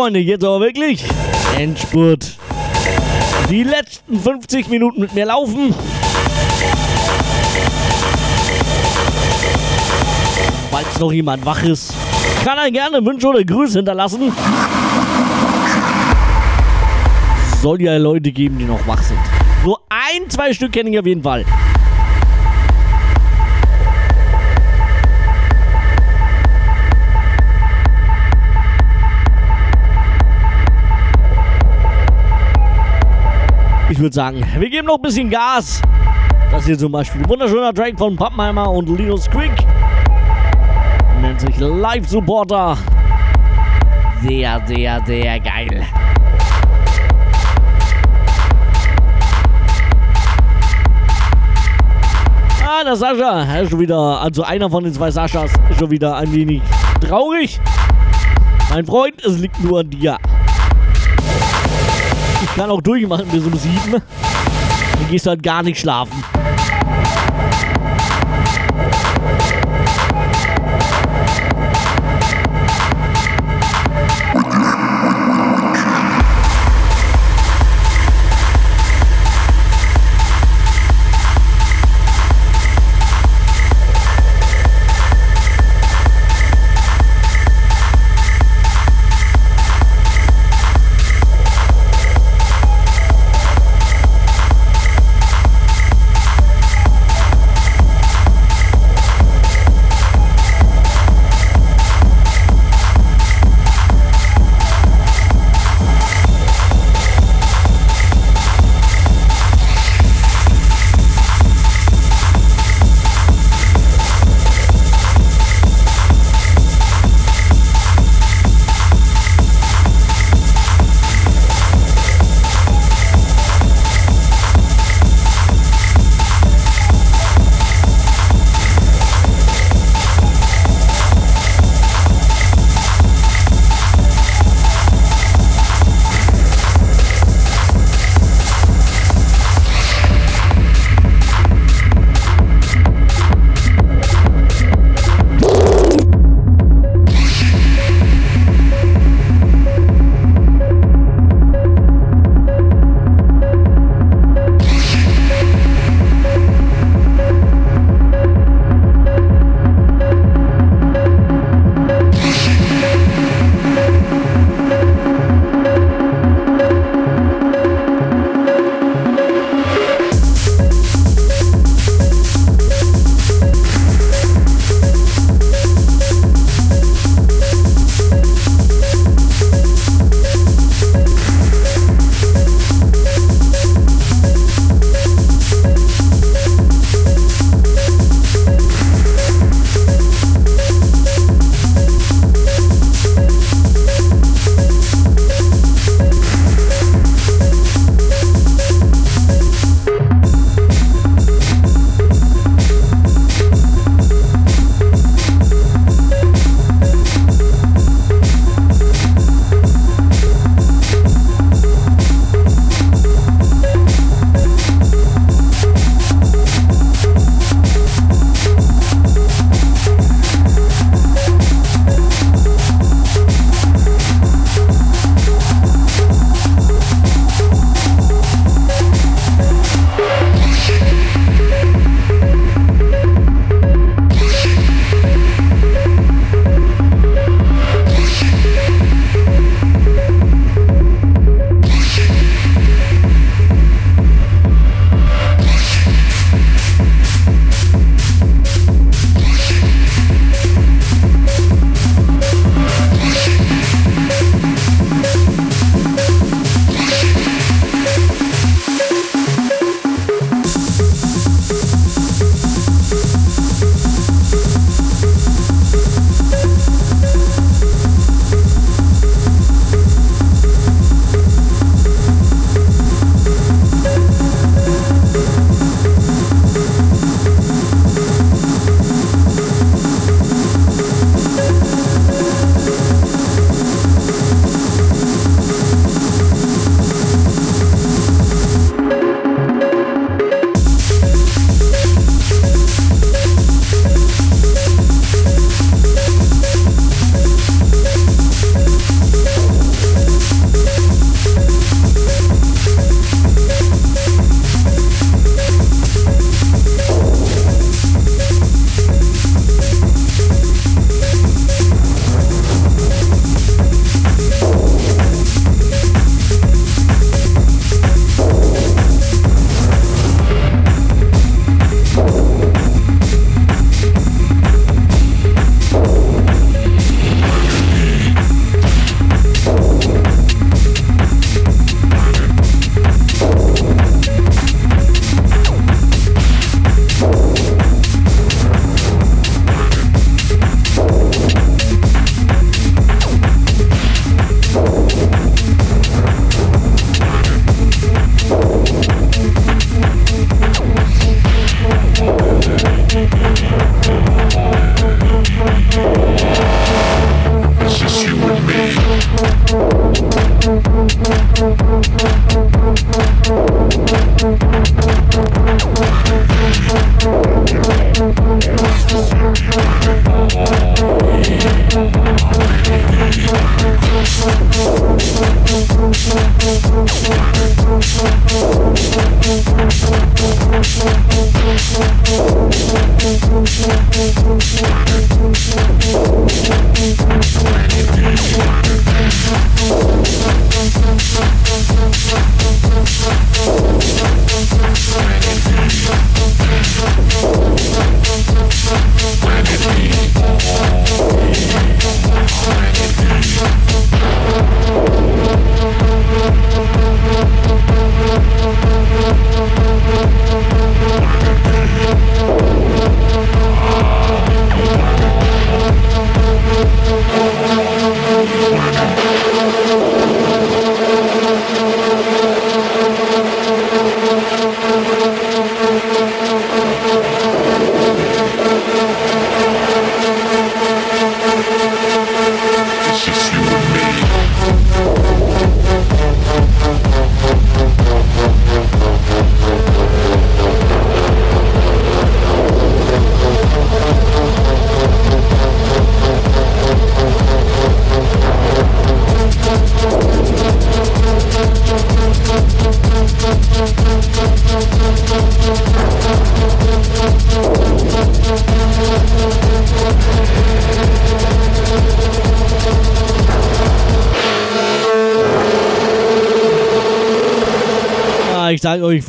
Freunde, jetzt aber wirklich Endspurt. Die letzten 50 Minuten mit mir laufen. Falls noch jemand wach ist, kann er gerne Wünsche oder Grüße hinterlassen. Soll ja Leute geben, die noch wach sind. So ein, zwei Stück kenne ich auf jeden Fall. Würde sagen, wir geben noch ein bisschen Gas. Das hier zum Beispiel wunderschöner Track von Pappenheimer und Linus Quick. Nennt sich Live Supporter. Sehr, sehr, sehr geil. Ah, der Sascha ist schon wieder, also einer von den zwei Saschas, ist schon wieder ein wenig traurig. Mein Freund, es liegt nur an dir. Kann auch durchmachen bis um sieben. Dann gehst du halt gar nicht schlafen.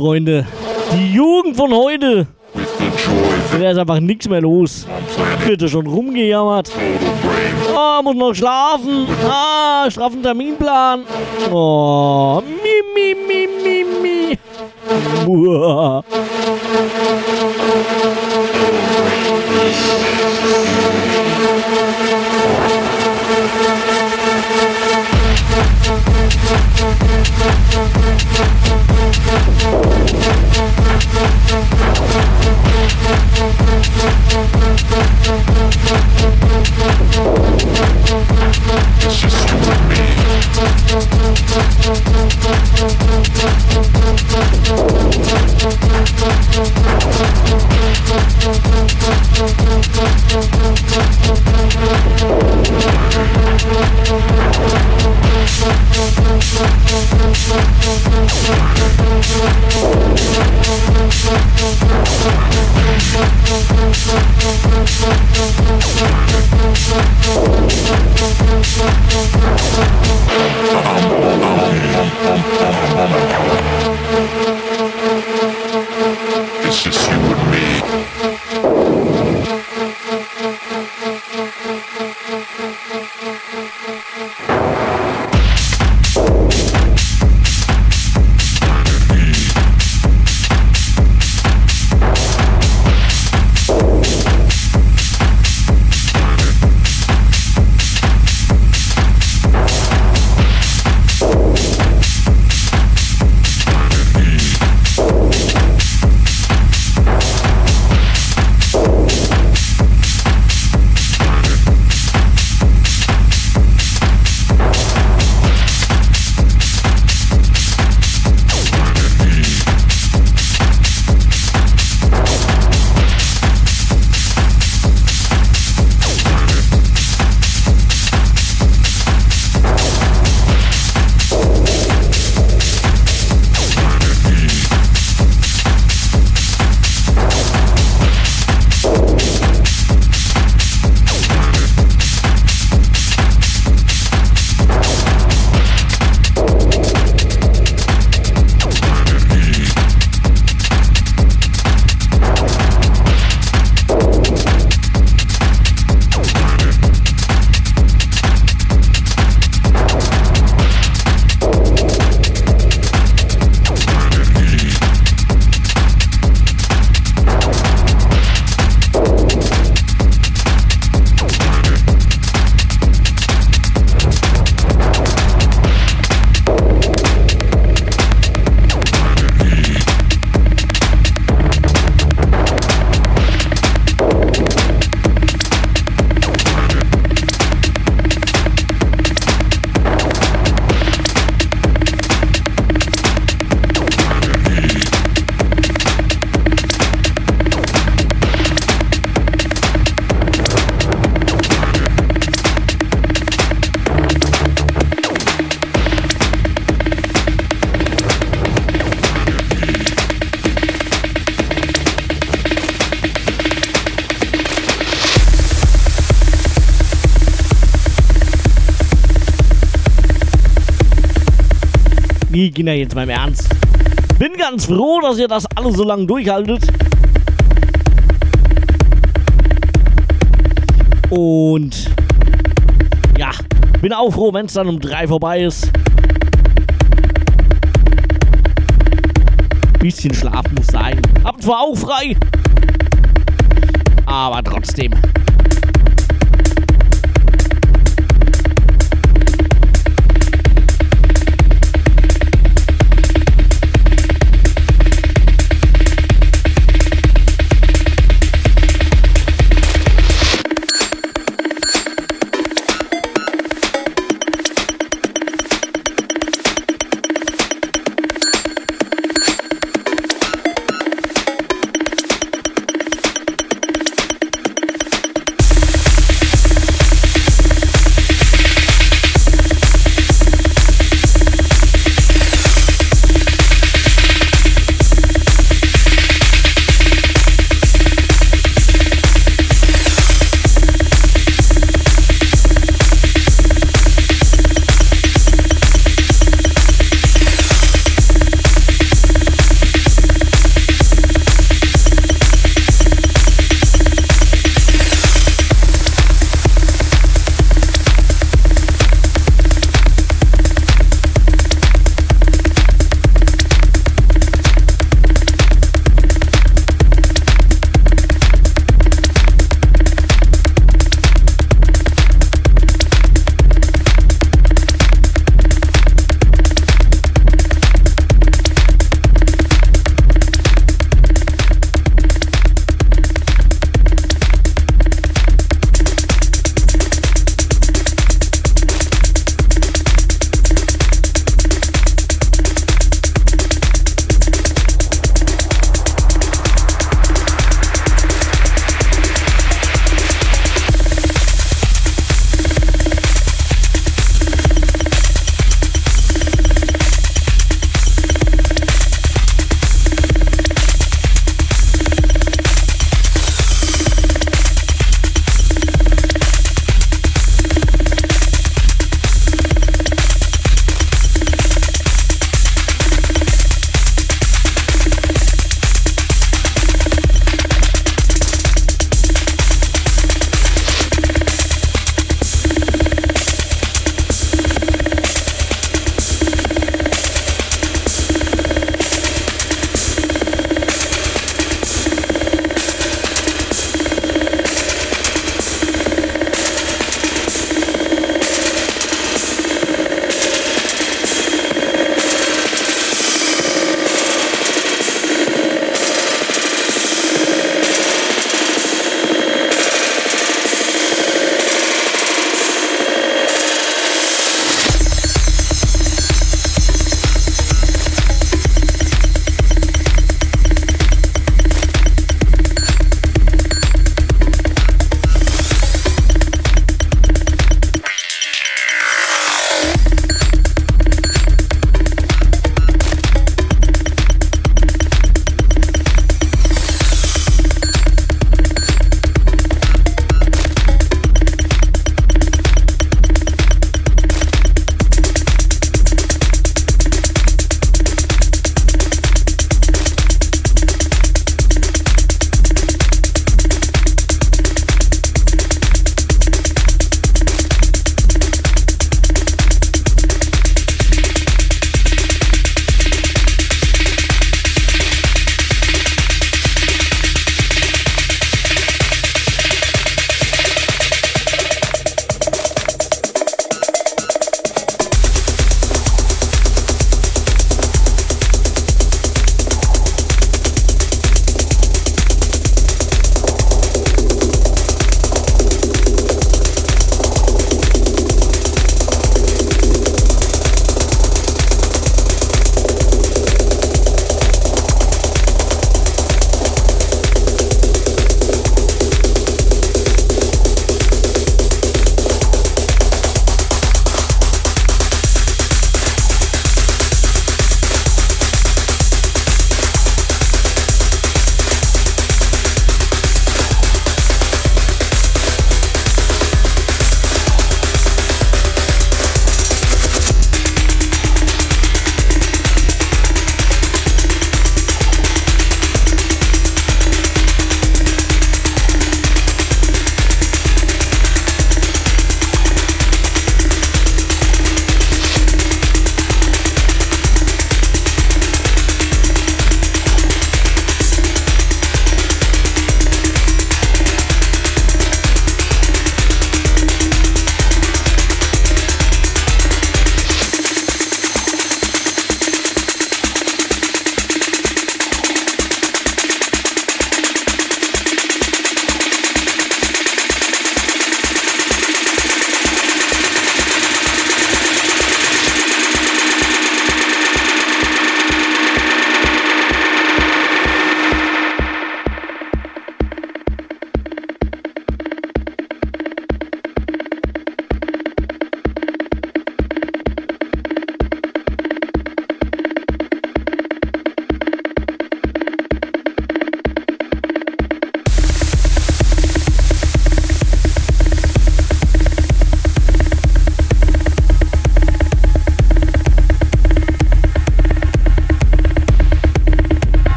Freunde, die Jugend von heute, da ist einfach nichts mehr los. Bitte schon rumgejammert. Ah, muss noch schlafen. Ah, straffen Terminplan. Oh, mi, mi, mi, mi, mi. Uah. Nee, Kinder, jetzt mal im Ernst. Bin ganz froh, dass ihr das alle so lange durchhaltet. Und ja, bin auch froh, wenn es dann um drei vorbei ist. Bisschen Schlaf muss sein. Habt zwar auch frei, aber trotzdem.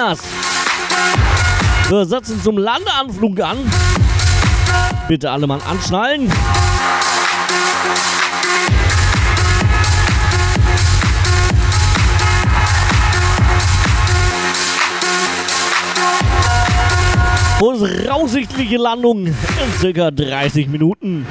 Das. Wir setzen zum Landeanflug an. Bitte alle mal anschnallen. Voraussichtliche Landung in circa 30 Minuten.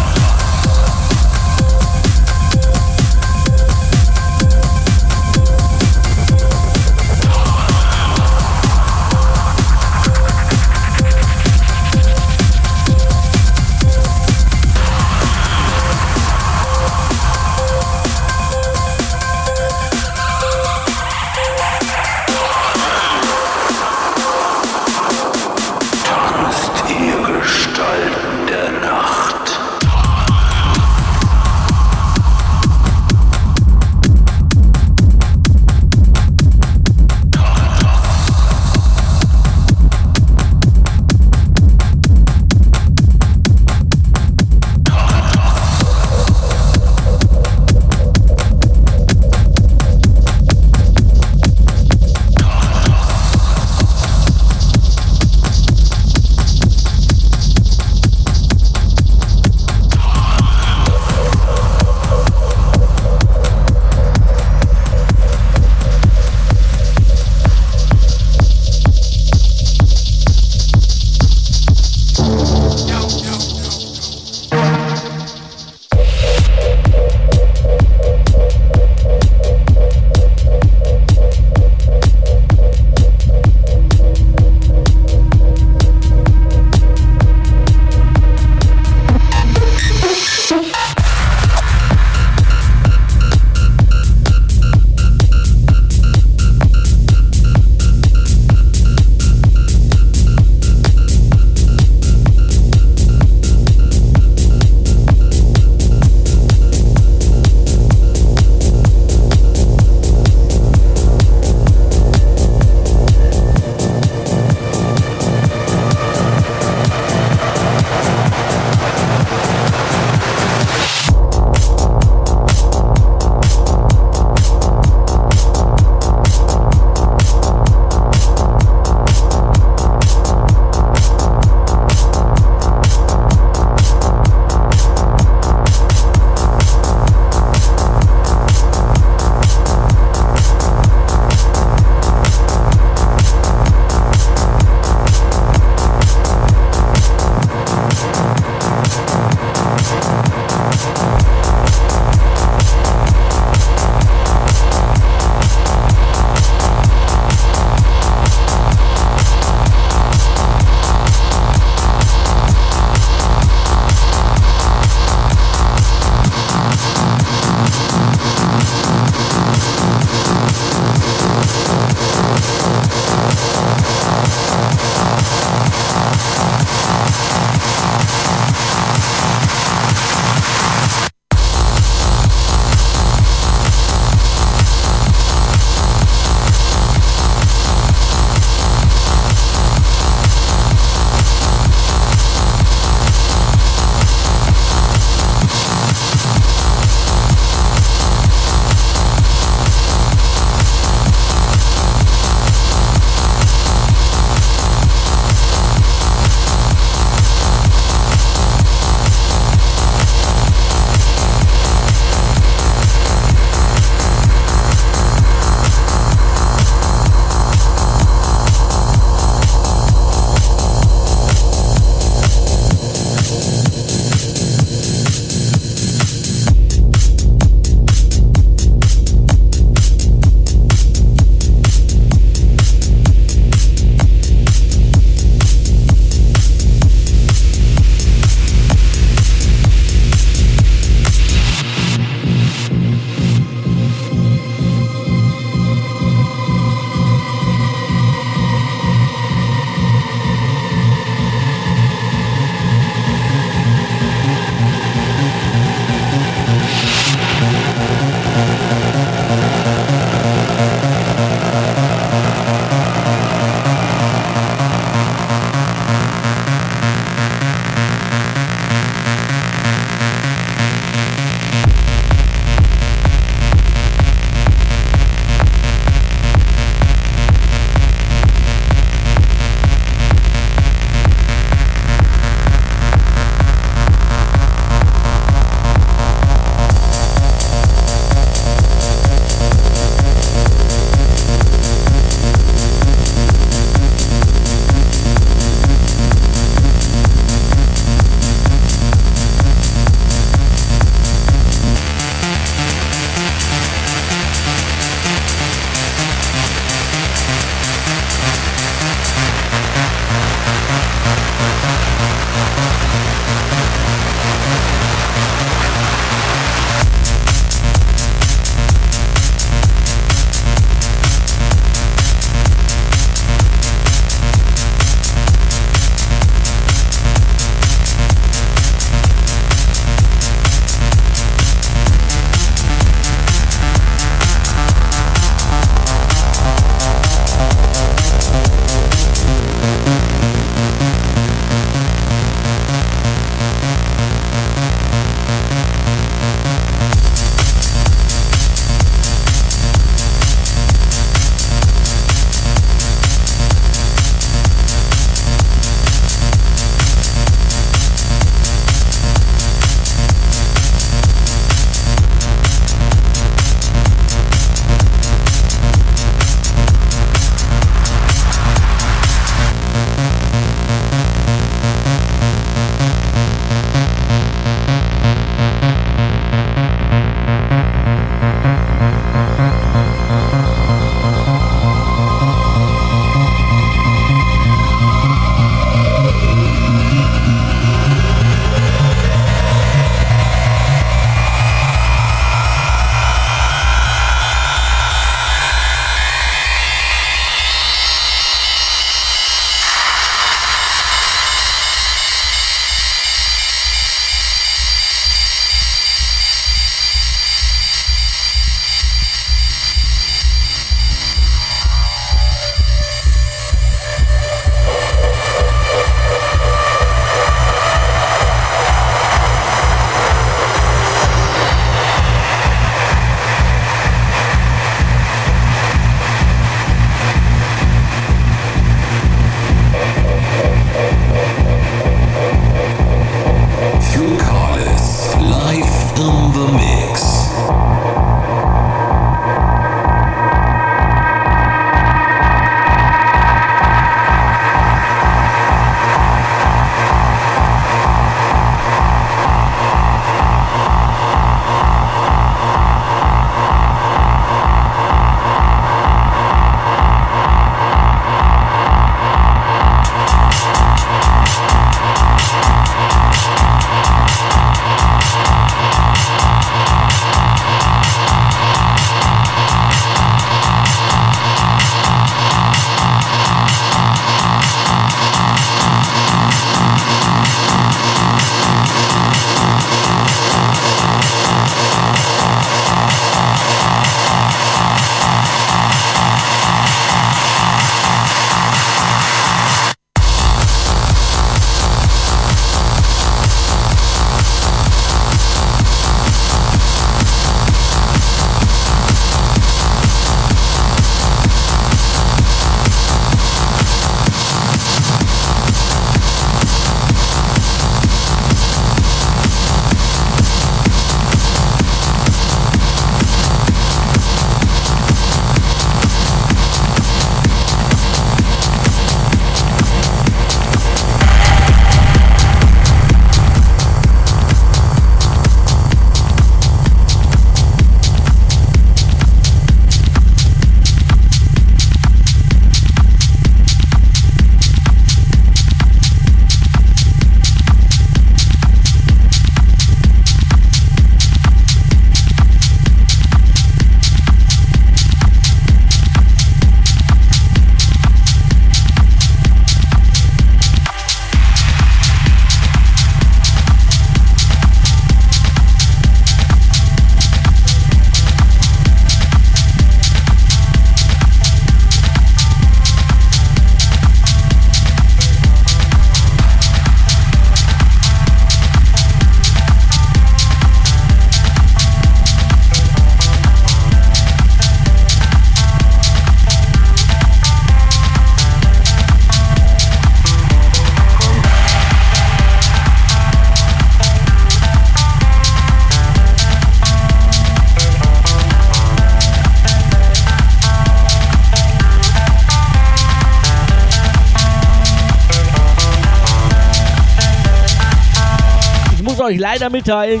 Euch leider mitteilen.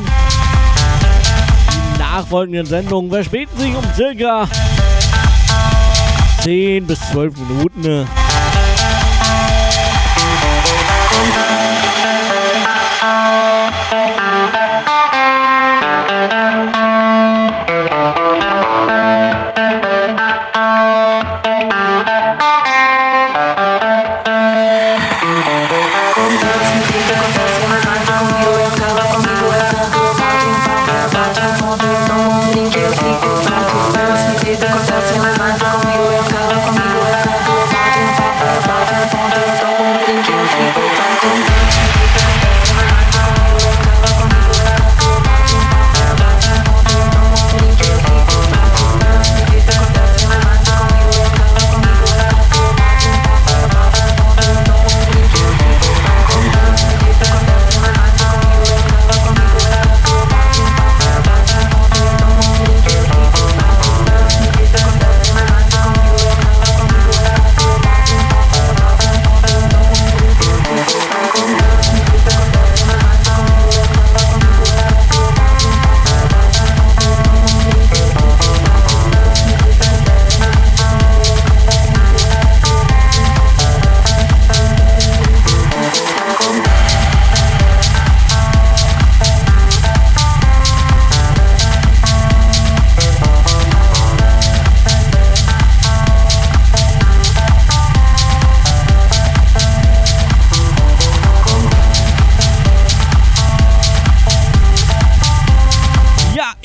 Die nachfolgenden Sendungen verspäten sich um circa 10 bis 12 Minuten. Ja,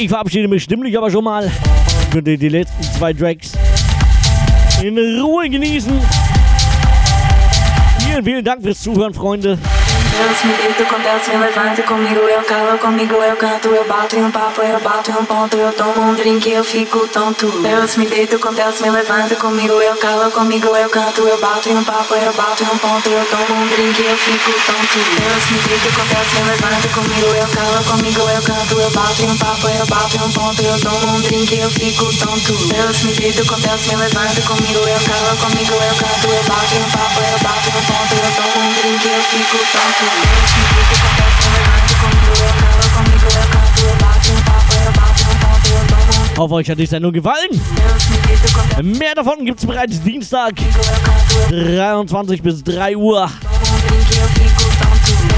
ich verabschiede mich stimmlich aber schon mal. Könnt ihr die letzten zwei Tracks in Ruhe genießen. Vielen, vielen Dank fürs Zuhören, Freunde. Deus me deito, acontece, me levanta comigo, eu calo comigo, eu canto, eu bato em um papo, eu bato em um ponto, eu tomo um drink, eu fico tonto. Deus me deito, acontece, me levanta comigo, eu calo comigo, eu canto, eu bato em um papo, eu bato em um ponto, eu tomo um drink, eu fico tonto. Deus me deito, acontece, me levanta comigo, eu calo comigo, eu canto, eu bato em um papo, eu bato em um ponto, eu tomo um drink, eu fico tonto. Deus me deito, acontece, me levanta comigo, eu calo comigo, eu canto, eu bato em um papo, eu bato em um ponto, eu tomo um drink, eu fico tonto. Hoffe, euch hat die Sendung gefallen. Mehr davon gibt es bereits Dienstag, 23 bis 3 Uhr.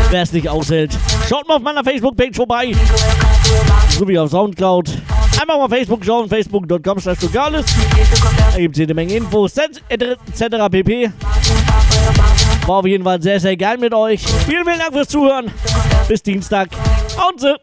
Wer es nicht aushält, schaut mal auf meiner Facebook-Page vorbei. Sowie auf Soundcloud. Einfach mal Facebook schauen, facebook.com slash Da gibt es jede Menge Infos, etc. pp. War auf jeden Fall sehr, sehr geil mit euch. Vielen, vielen Dank fürs Zuhören. Bis Dienstag. Und so.